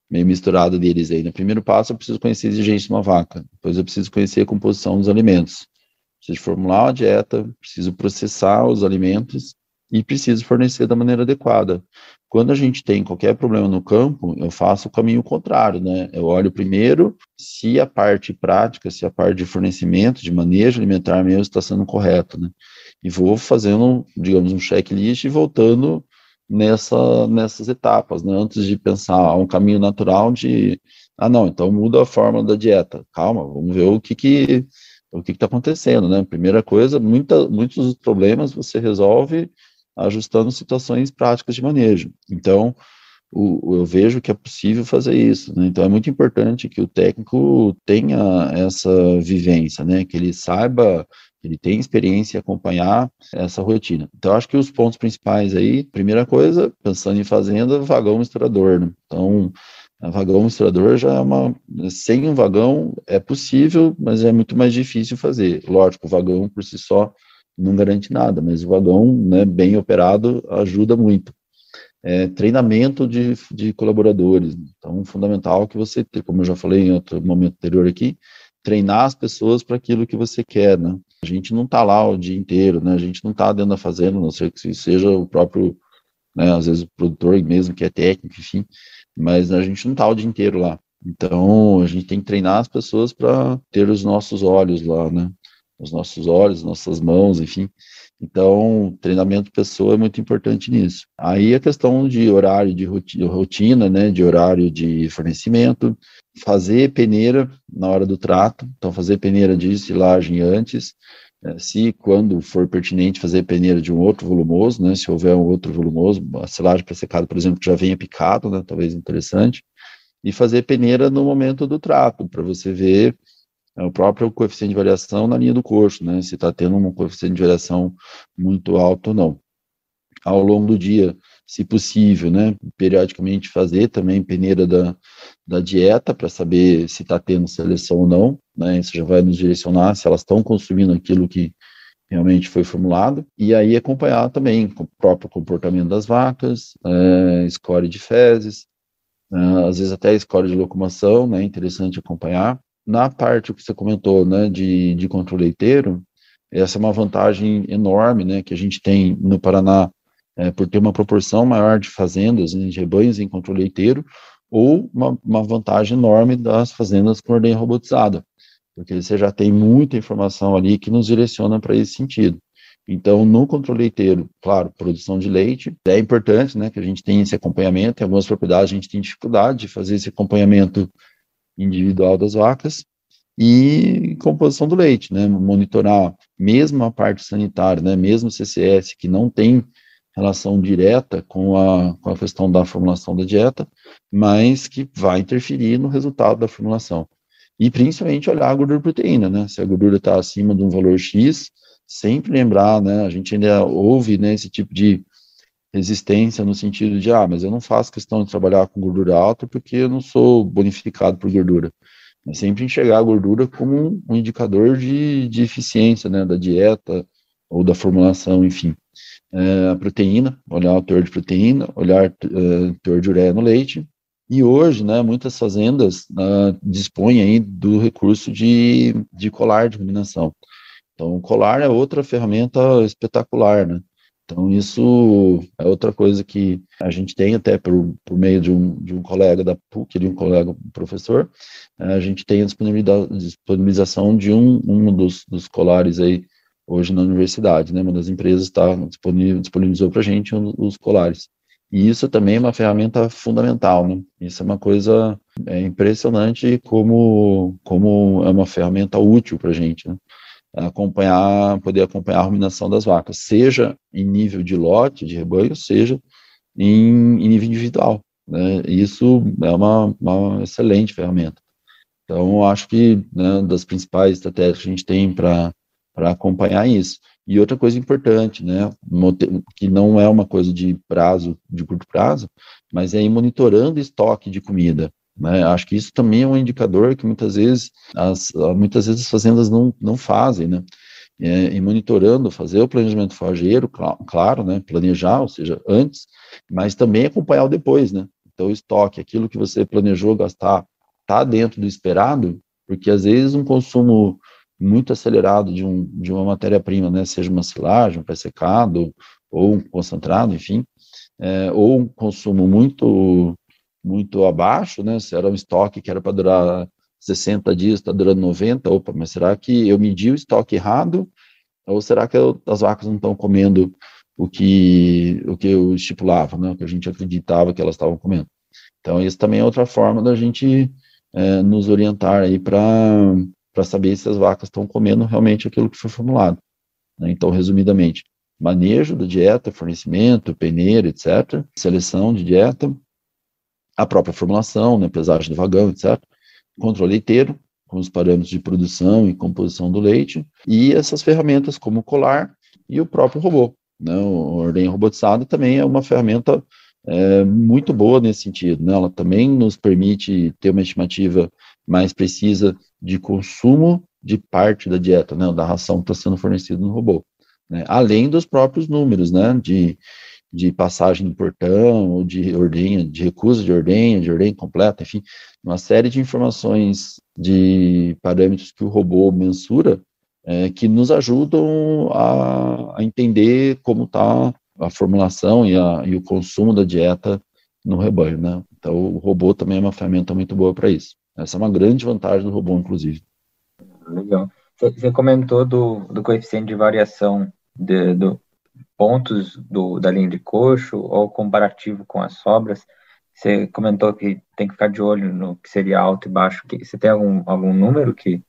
meio misturada deles aí. No né? primeiro passo, eu preciso conhecer a exigência de uma vaca. Depois, eu preciso conhecer a composição dos alimentos. Preciso formular uma dieta, preciso processar os alimentos e preciso fornecer da maneira adequada. Quando a gente tem qualquer problema no campo, eu faço o caminho contrário, né? Eu olho primeiro se a parte prática, se a parte de fornecimento, de manejo alimentar mesmo está sendo correto, né? E vou fazendo, digamos, um checklist e voltando nessa, nessas etapas, né? Antes de pensar um caminho natural de, ah, não, então muda a forma da dieta. Calma, vamos ver o que que o que está acontecendo, né? Primeira coisa, muita, muitos dos problemas você resolve ajustando situações práticas de manejo. Então, o, eu vejo que é possível fazer isso, né? Então, é muito importante que o técnico tenha essa vivência, né? Que ele saiba, ele tenha experiência em acompanhar essa rotina. Então, acho que os pontos principais aí, primeira coisa, pensando em fazenda, vagão misturador, né? Então, vagão misturador já é uma. Sem um vagão é possível, mas é muito mais difícil fazer. Lógico, o vagão por si só não garante nada, mas o vagão, né, bem operado, ajuda muito. É, treinamento de, de colaboradores. Então, fundamental que você, como eu já falei em outro momento anterior aqui, treinar as pessoas para aquilo que você quer, né? A gente não está lá o dia inteiro, né? A gente não está dentro da fazenda, não sei que seja o próprio, né, às vezes o produtor mesmo que é técnico, enfim, mas a gente não está o dia inteiro lá. Então, a gente tem que treinar as pessoas para ter os nossos olhos lá, né? Os nossos olhos, nossas mãos, enfim. Então, treinamento pessoa é muito importante nisso. Aí a questão de horário de rotina, né, de horário de fornecimento, fazer peneira na hora do trato, então fazer peneira de silagem antes, né, se quando for pertinente fazer peneira de um outro volumoso, né, se houver um outro volumoso, a silagem para secado, por exemplo, que já venha picado, né, talvez interessante, e fazer peneira no momento do trato, para você ver é o próprio coeficiente de variação na linha do coxo, né? Se está tendo um coeficiente de variação muito alto ou não. Ao longo do dia, se possível, né? Periodicamente fazer também peneira da, da dieta para saber se está tendo seleção ou não, né? Isso já vai nos direcionar se elas estão consumindo aquilo que realmente foi formulado, e aí acompanhar também o próprio comportamento das vacas, é, score de fezes, é, às vezes até score de locomoção, né, interessante acompanhar, na parte que você comentou, né, de, de controle leiteiro, essa é uma vantagem enorme, né, que a gente tem no Paraná, é, por ter uma proporção maior de fazendas, né, de rebanhos em controle leiteiro, ou uma, uma vantagem enorme das fazendas com ordem robotizada, porque você já tem muita informação ali que nos direciona para esse sentido. Então, no controle leiteiro, claro, produção de leite, é importante, né, que a gente tenha esse acompanhamento, em algumas propriedades a gente tem dificuldade de fazer esse acompanhamento individual das vacas e composição do leite, né? Monitorar mesmo a parte sanitária, né? Mesmo CCS que não tem relação direta com a, com a questão da formulação da dieta, mas que vai interferir no resultado da formulação. E principalmente olhar a gordura proteína, né? Se a gordura está acima de um valor X, sempre lembrar, né, a gente ainda ouve, né, esse tipo de resistência no sentido de, ah, mas eu não faço questão de trabalhar com gordura alta porque eu não sou bonificado por gordura. Mas sempre enxergar a gordura como um indicador de, de eficiência, né, da dieta ou da formulação, enfim. É, a proteína, olhar o teor de proteína, olhar uh, teor de ureia no leite, e hoje, né, muitas fazendas uh, dispõem aí do recurso de, de colar de ruminação. Então, o colar é outra ferramenta espetacular, né? Então, isso é outra coisa que a gente tem até por, por meio de um, de um colega da PUC, de um colega professor, a gente tem a disponibilização de um, um dos, dos colares aí hoje na universidade, né? Uma das empresas está disponibilizou para a gente um, os colares. E isso também é uma ferramenta fundamental, né? Isso é uma coisa é impressionante como, como é uma ferramenta útil para a gente, né? Acompanhar, poder acompanhar a ruminação das vacas, seja em nível de lote, de rebanho, seja em, em nível individual. Né? Isso é uma, uma excelente ferramenta. Então, acho que né, das principais estratégias que a gente tem para acompanhar isso. E outra coisa importante, né, que não é uma coisa de prazo, de curto prazo, mas é ir monitorando estoque de comida. Né? Acho que isso também é um indicador que muitas vezes as, muitas vezes as fazendas não, não fazem, né? É, e monitorando, fazer o planejamento forrageiro, claro, claro, né? Planejar, ou seja, antes, mas também acompanhar o depois, né? Então, o estoque, aquilo que você planejou gastar, está dentro do esperado, porque às vezes um consumo muito acelerado de, um, de uma matéria-prima, né? Seja uma silagem, um pré-secado, ou um concentrado, enfim, é, ou um consumo muito muito abaixo, né? Se era um estoque que era para durar 60 dias, está durando 90, opa, mas será que eu medi o estoque errado? Ou será que eu, as vacas não estão comendo o que, o que eu estipulava, né? O que a gente acreditava que elas estavam comendo. Então, isso também é outra forma da gente é, nos orientar aí para saber se as vacas estão comendo realmente aquilo que foi formulado. Né? Então, resumidamente, manejo da dieta, fornecimento, peneira, etc., seleção de dieta, a própria formulação, né, pesagem do vagão, etc. Controle leiteiro, com os parâmetros de produção e composição do leite, e essas ferramentas como o colar e o próprio robô. Né, o ordenha robotizado também é uma ferramenta é, muito boa nesse sentido. Né, ela também nos permite ter uma estimativa mais precisa de consumo de parte da dieta, né, da ração que está sendo fornecida no robô. Né, além dos próprios números, né, de de passagem no portão, ou de ordenha, de recusa de ordenha, de ordenha completa, enfim, uma série de informações de parâmetros que o robô mensura é, que nos ajudam a, a entender como está a formulação e, a, e o consumo da dieta no rebanho, né? Então, o robô também é uma ferramenta muito boa para isso. Essa é uma grande vantagem do robô, inclusive. Legal. Você comentou do, do coeficiente de variação de, do, pontos do, da linha de coxo ou comparativo com as sobras. Você comentou que tem que ficar de olho no que seria alto e baixo. Você tem algum, algum número que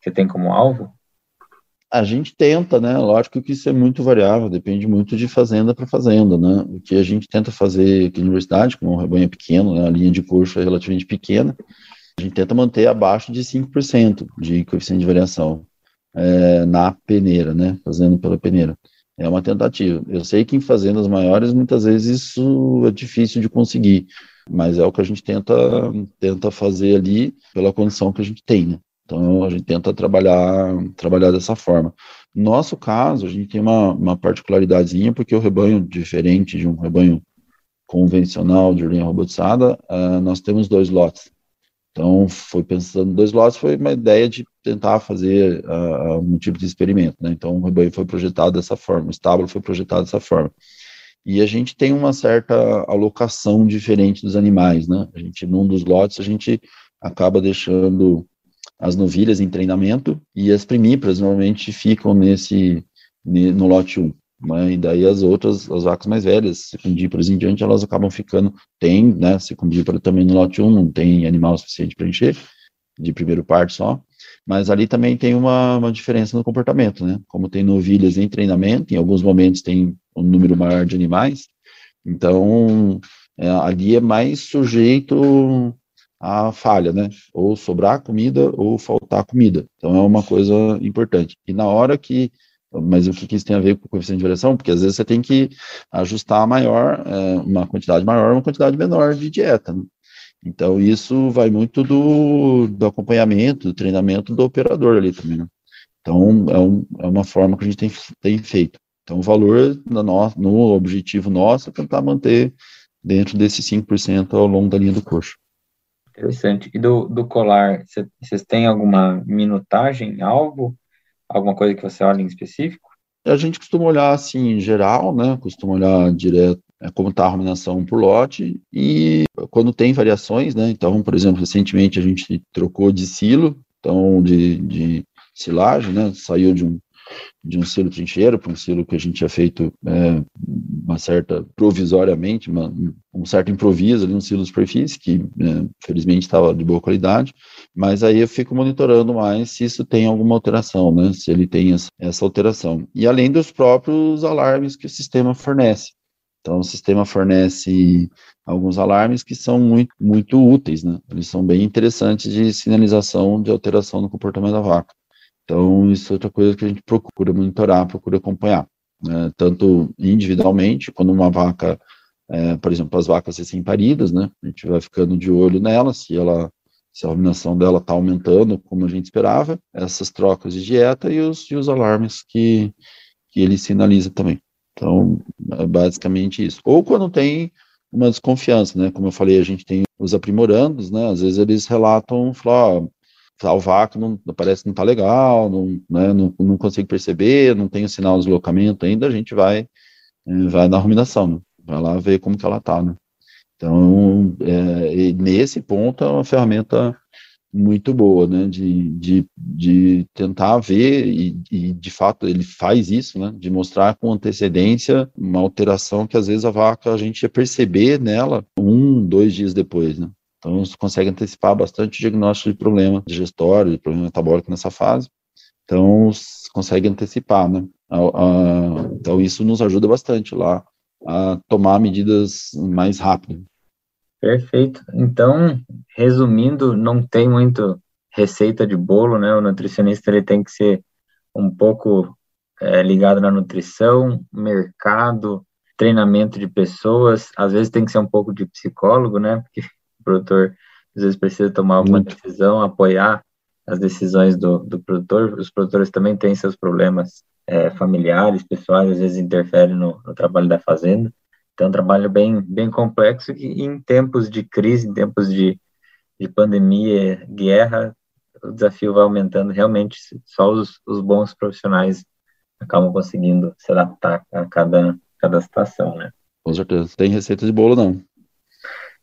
você tem como alvo? A gente tenta, né? Lógico que isso é muito variável, depende muito de fazenda para fazenda, né? O que a gente tenta fazer aqui na universidade, como um rebanho é pequeno, né? a linha de coxo é relativamente pequena, a gente tenta manter abaixo de 5% de coeficiente de variação é, na peneira, né? Fazendo pela peneira. É uma tentativa. Eu sei que em fazendas maiores, muitas vezes isso é difícil de conseguir, mas é o que a gente tenta, tenta fazer ali pela condição que a gente tem, né? Então, a gente tenta trabalhar, trabalhar dessa forma. No nosso caso, a gente tem uma, uma particularidadezinha, porque o rebanho, diferente de um rebanho convencional de ordenha robotizada, uh, nós temos dois lotes. Então, foi pensando dois lotes, foi uma ideia de tentar fazer uh, um tipo de experimento, né? Então, o rebanho foi projetado dessa forma, o estábulo foi projetado dessa forma. E a gente tem uma certa alocação diferente dos animais, né? A gente, num dos lotes, a gente acaba deixando as novilhas em treinamento e as primíparas normalmente ficam nesse no lote 1. Né? E daí as outras, as vacas mais velhas, secundíparas em diante, elas acabam ficando, tem, né, secundípara também no lote 1, não tem animal suficiente para encher, de primeiro parte só, mas ali também tem uma, uma diferença no comportamento, né, como tem novilhas em treinamento, em alguns momentos tem um número maior de animais, então é, ali é mais sujeito à falha, né, ou sobrar comida ou faltar comida, então é uma coisa importante, e na hora que Mas o que, que isso tem a ver com o coeficiente de variação? Porque às vezes você tem que ajustar maior, é, uma quantidade maior, uma quantidade menor de dieta. Né? Então, isso vai muito do, do acompanhamento, do treinamento do operador ali também. Né? Então, é, um, é, uma forma que a gente tem, tem feito. Então, o valor no, no objetivo nosso é tentar manter dentro desses 5% ao longo da linha do coxo. Interessante. E do, do colar, vocês têm alguma minutagem, algo? Alguma coisa que você olha em específico? A gente costuma olhar assim em geral, né? Costuma olhar direto como está a arruminação por lote e quando tem variações, né? Então, por exemplo, recentemente a gente trocou de silo, então de, de silagem, né? Saiu de um de um silo trincheiro para um silo que a gente tinha feito é, uma certa, provisoriamente, uma, um certo improviso ali, um silo de superfície, que é, felizmente estava de boa qualidade, mas aí eu fico monitorando mais se isso tem alguma alteração, né, se ele tem essa, essa alteração. E além dos próprios alarmes que o sistema fornece. Então, o sistema fornece alguns alarmes que são muito, muito úteis, né? Eles são bem interessantes de sinalização de alteração no comportamento da vaca. Então, isso é outra coisa que a gente procura monitorar, procura acompanhar, né? tanto individualmente, quando uma vaca, é, por exemplo, as vacas recém-paridas, né? A gente vai ficando de olho nela, se ela se a iluminação dela está aumentando como a gente esperava, essas trocas de dieta e os, e os alarmes que, que ele sinaliza também. Então, é basicamente isso. Ou quando tem uma desconfiança, né? Como eu falei, a gente tem os aprimorandos, né? Às vezes eles relatam, falam, tal vaca não, parece que não está legal, não, né, não, não consigo perceber, não tem o sinal de deslocamento ainda, a gente vai, é, vai na ruminação, né? vai lá ver como que ela está, né? Então, é, nesse ponto é uma ferramenta muito boa, né, de, de, de tentar ver, e, e, de fato ele faz isso, né, de mostrar com antecedência uma alteração que às vezes a vaca a gente ia perceber nela um, dois dias depois, né. Então, você consegue antecipar bastante o diagnóstico de problema digestório, de problema metabólico nessa fase. Então, consegue antecipar, né? A, a, então, isso nos ajuda bastante lá a tomar medidas mais rápido. Perfeito. Então, resumindo, não tem muito receita de bolo, né? O nutricionista ele tem que ser um pouco é, ligado na nutrição, mercado, treinamento de pessoas. Às vezes tem que ser um pouco de psicólogo, né? Porque produtor às vezes precisa tomar alguma Muito. decisão, apoiar as decisões do, do produtor. Os produtores também têm seus problemas é, familiares, pessoais, às vezes interferem no, no, trabalho da fazenda. Então, é um trabalho bem, bem complexo e em tempos de crise, em tempos de, de pandemia, guerra, o desafio vai aumentando. Realmente, só os, os bons profissionais acabam conseguindo se adaptar a cada, cada situação, né? Com certeza. Tem receita de bolo, não.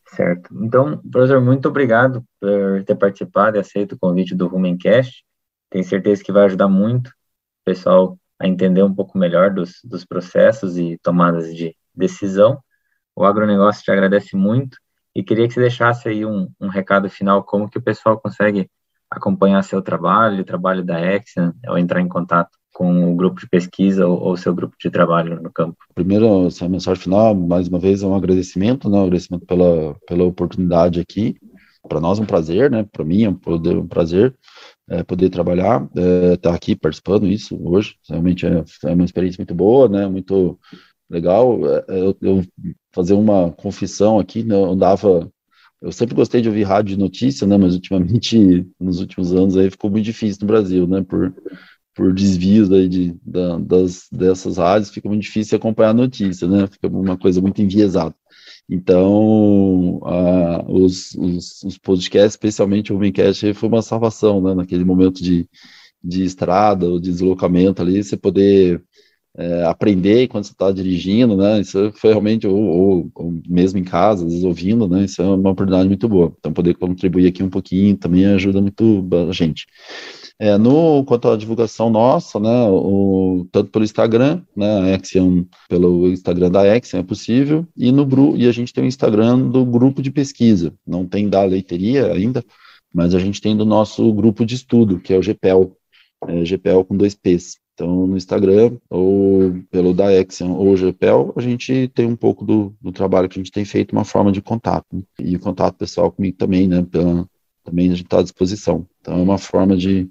Certo. Então, professor, muito obrigado por ter participado e aceito o convite do Rumencast. Tenho certeza que vai ajudar muito o pessoal a entender um pouco melhor dos, dos processos e tomadas de decisão. O agronegócio te agradece muito e queria que você deixasse aí um, um recado final, como que o pessoal consegue acompanhar seu trabalho, o trabalho da Exxon, ou entrar em contato com o grupo de pesquisa ou, ou seu grupo de trabalho no campo? Primeiro, essa mensagem final, mais uma vez, é um agradecimento, né? Um agradecimento pela, pela oportunidade aqui. Para nós é um prazer, né? Para mim é um, um prazer é, poder trabalhar, é, estar tá aqui participando isso hoje. Realmente é, é, uma experiência muito boa, né? Muito legal. É, é, eu, eu fazer uma confissão aqui, né? Eu dava eu sempre gostei de ouvir rádio de notícia, né? Mas ultimamente, [LAUGHS] nos últimos anos, aí ficou muito difícil no Brasil, né? Por por desvios aí de, da, das, dessas rádios, fica muito difícil acompanhar a notícia, né? Fica uma coisa muito enviesada. Então, a, os, os, os, podcasts, especialmente o Homemcast, foi uma salvação, né? Naquele momento de, de estrada ou de deslocamento ali, você poder é, aprender enquanto você está dirigindo, né? Isso foi realmente, ou, ou, ou, mesmo em casa, às vezes ouvindo, né? Isso é uma oportunidade muito boa. Então, poder contribuir aqui um pouquinho também ajuda muito a gente. É, no quanto à divulgação nossa, né, o, tanto pelo Instagram, né, a Axion, pelo Instagram da Axion é possível, e no e a gente tem o Instagram do grupo de pesquisa. Não tem da leiteria ainda, mas a gente tem do nosso grupo de estudo, que é o GPEL, é, GPEL com dois P's. Então, no Instagram, ou pelo da Axion ou GPEL, a gente tem um pouco do, do, trabalho que a gente tem feito, uma forma de contato. Né? E o contato pessoal comigo também, né? Pela, também a gente está à disposição. Então, é uma forma de,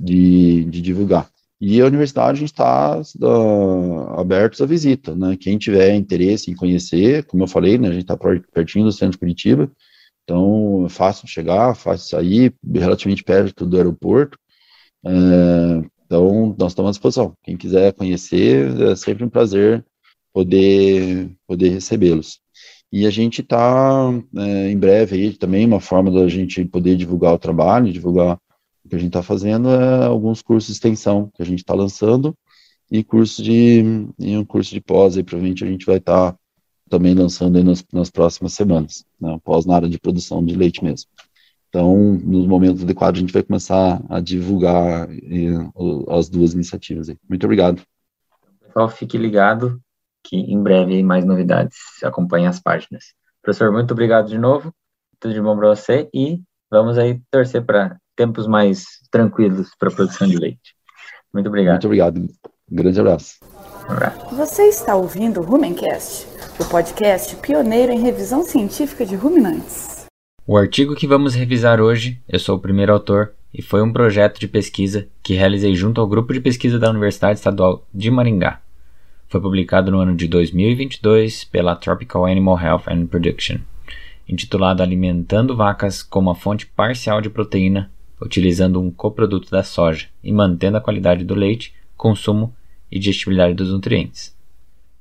de, de divulgar. E a universidade a gente está uh, abertos à visita, né? Quem tiver interesse em conhecer, como eu falei, né? A gente está pertinho do centro de Curitiba, então é fácil chegar, fácil sair, relativamente perto do aeroporto. É, então nós estamos à disposição. Quem quiser conhecer, é sempre um prazer poder poder recebê-los. E a gente está é, em breve aí também uma forma da gente poder divulgar o trabalho, divulgar o que a gente está fazendo é alguns cursos de extensão que a gente está lançando e curso de e um curso de pós aí provavelmente a gente vai estar tá também lançando nas, nas próximas semanas, né, pós na área de produção de leite mesmo. Então, nos momentos adequados, a gente vai começar a divulgar as duas iniciativas. Aí. Muito obrigado. Pessoal, fique ligado que em breve mais novidades. Acompanhe as páginas. Professor, muito obrigado de novo. Tudo de bom para você e vamos aí torcer para tempos mais tranquilos para a produção de leite. Muito obrigado. Muito obrigado. Um grande abraço. Um abraço. Você está ouvindo o Rumencast, o podcast pioneiro em revisão científica de ruminantes. O artigo que vamos revisar hoje, eu sou o primeiro autor e foi um projeto de pesquisa que realizei junto ao grupo de pesquisa da Universidade Estadual de Maringá. Foi publicado no ano de 2022 pela Tropical Animal Health and Production, intitulado Alimentando Vacas como a fonte parcial de proteína utilizando um coproduto da soja e mantendo a qualidade do leite, consumo e digestibilidade dos nutrientes.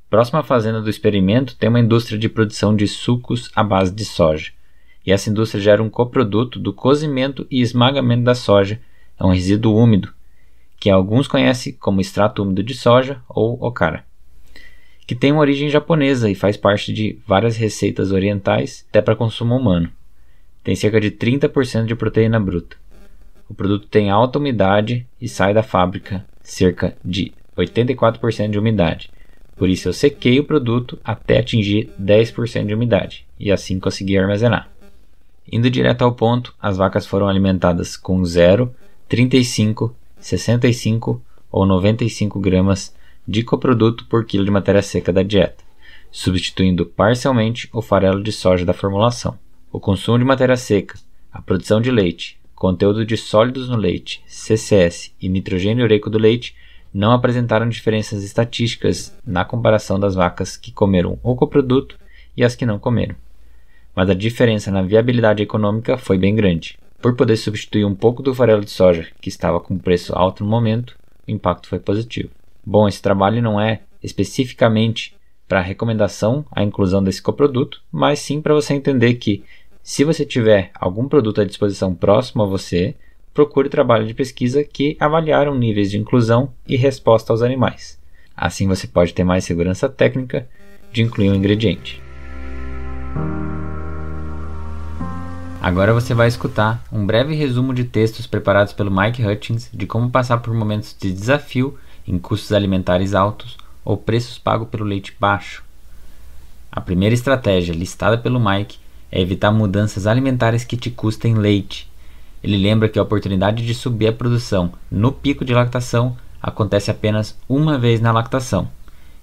Próxima fazenda do experimento tem uma indústria de produção de sucos à base de soja, e essa indústria gera um coproduto do cozimento e esmagamento da soja, é um resíduo úmido, que alguns conhecem como extrato úmido de soja ou okara, que tem uma origem japonesa e faz parte de várias receitas orientais até para consumo humano. Tem cerca de 30% de proteína bruta. O produto tem alta umidade e sai da fábrica cerca de 84% de umidade. Por isso eu sequei o produto até atingir 10% de umidade e assim consegui armazenar. Indo direto ao ponto, as vacas foram alimentadas com 0, 35, 65 ou 95 gramas de coproduto por quilo de matéria seca da dieta, substituindo parcialmente o farelo de soja da formulação. O consumo de matéria seca, a produção de leite conteúdo de sólidos no leite, CCS e nitrogênio ureico do leite não apresentaram diferenças estatísticas na comparação das vacas que comeram o coproduto e as que não comeram. Mas a diferença na viabilidade econômica foi bem grande. Por poder substituir um pouco do farelo de soja, que estava com preço alto no momento, o impacto foi positivo. Bom, esse trabalho não é especificamente para recomendação a inclusão desse coproduto, mas sim para você entender que se você tiver algum produto à disposição próximo a você, procure trabalho de pesquisa que avaliaram níveis de inclusão e resposta aos animais. Assim você pode ter mais segurança técnica de incluir um ingrediente. Agora você vai escutar um breve resumo de textos preparados pelo Mike Hutchins de como passar por momentos de desafio em custos alimentares altos ou preços pagos pelo leite baixo. A primeira estratégia listada pelo Mike é evitar mudanças alimentares que te custem leite. Ele lembra que a oportunidade de subir a produção no pico de lactação acontece apenas uma vez na lactação.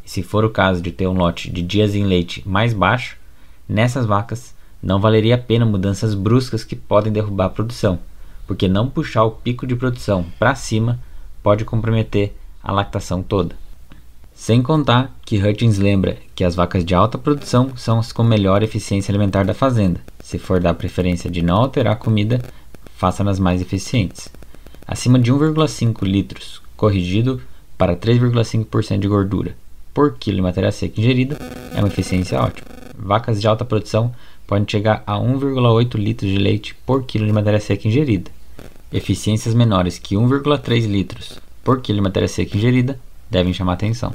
E se for o caso de ter um lote de dias em leite mais baixo, nessas vacas não valeria a pena mudanças bruscas que podem derrubar a produção, porque não puxar o pico de produção para cima pode comprometer a lactação toda. Sem contar que Hutchins lembra que as vacas de alta produção são as com melhor eficiência alimentar da fazenda. Se for dar preferência de não alterar a comida, faça nas mais eficientes. Acima de 1,5 litros, corrigido para 3,5% de gordura por quilo de matéria seca ingerida, é uma eficiência ótima. Vacas de alta produção podem chegar a 1,8 litros de leite por quilo de matéria seca ingerida. Eficiências menores que 1,3 litros por quilo de matéria seca ingerida devem chamar atenção.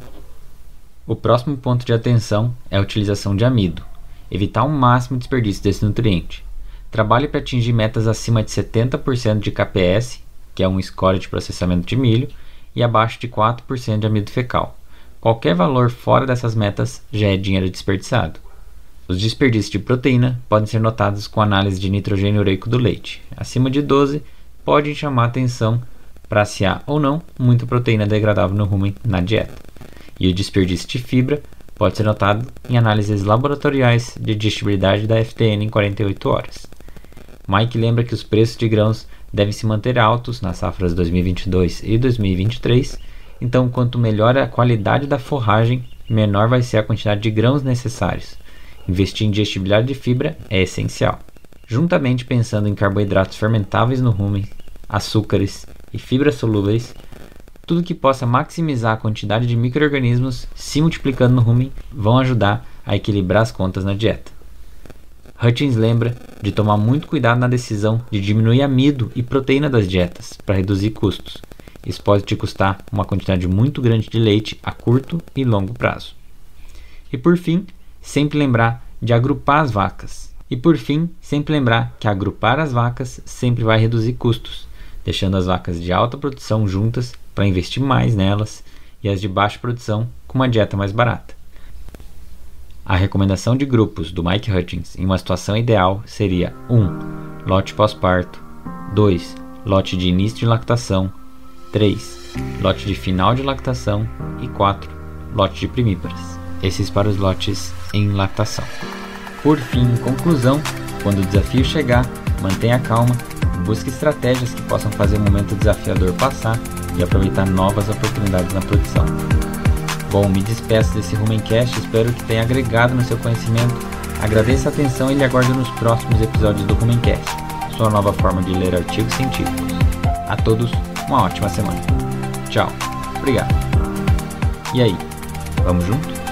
O próximo ponto de atenção é a utilização de amido. Evitar o máximo desperdício desse nutriente. Trabalhe para atingir metas acima de 70% de KPS, que é um score de processamento de milho, e abaixo de 4% de amido fecal. Qualquer valor fora dessas metas já é dinheiro desperdiçado. Os desperdícios de proteína podem ser notados com análise de nitrogênio ureico do leite. Acima de 12 pode chamar atenção para se há ou não muita proteína degradável no rumen na dieta. E o desperdício de fibra pode ser notado em análises laboratoriais de digestibilidade da FTN em 48 horas. Mike lembra que os preços de grãos devem se manter altos nas safras 2022 e 2023 Então, quanto melhor a qualidade da forragem, menor vai ser a quantidade de grãos necessários. Investir em digestibilidade de fibra é essencial. Juntamente pensando em carboidratos fermentáveis no rumen, açúcares e fibras solúveis, tudo que possa maximizar a quantidade de micro-organismos se multiplicando no rumen vão ajudar a equilibrar as contas na dieta. Hutchins lembra de tomar muito cuidado na decisão de diminuir amido e proteína das dietas para reduzir custos. Isso pode te custar uma quantidade muito grande de leite a curto e longo prazo. E por fim, sempre lembrar de agrupar as vacas. E por fim, sempre lembrar que agrupar as vacas sempre vai reduzir custos, deixando as vacas de alta produção juntas para investir mais nelas e as de baixa produção com uma dieta mais barata. A recomendação de grupos do Mike Hutchins em uma situação ideal seria 1. Lote pós-parto 2. Lote de início de lactação 3. Lote de final de lactação e 4. Lote de primíparas. Esses para os lotes em lactação. Por fim, em conclusão, quando o desafio chegar, mantenha calma, busque estratégias que possam fazer o momento desafiador passar e aproveitar novas oportunidades na produção. Bom, me despeço desse Rumencast, espero que tenha agregado no seu conhecimento. Agradeço a atenção e lhe aguardo nos próximos episódios do Rumencast, sua nova forma de ler artigos científicos. A todos, uma ótima semana. Tchau. Obrigado. E aí, vamos junto?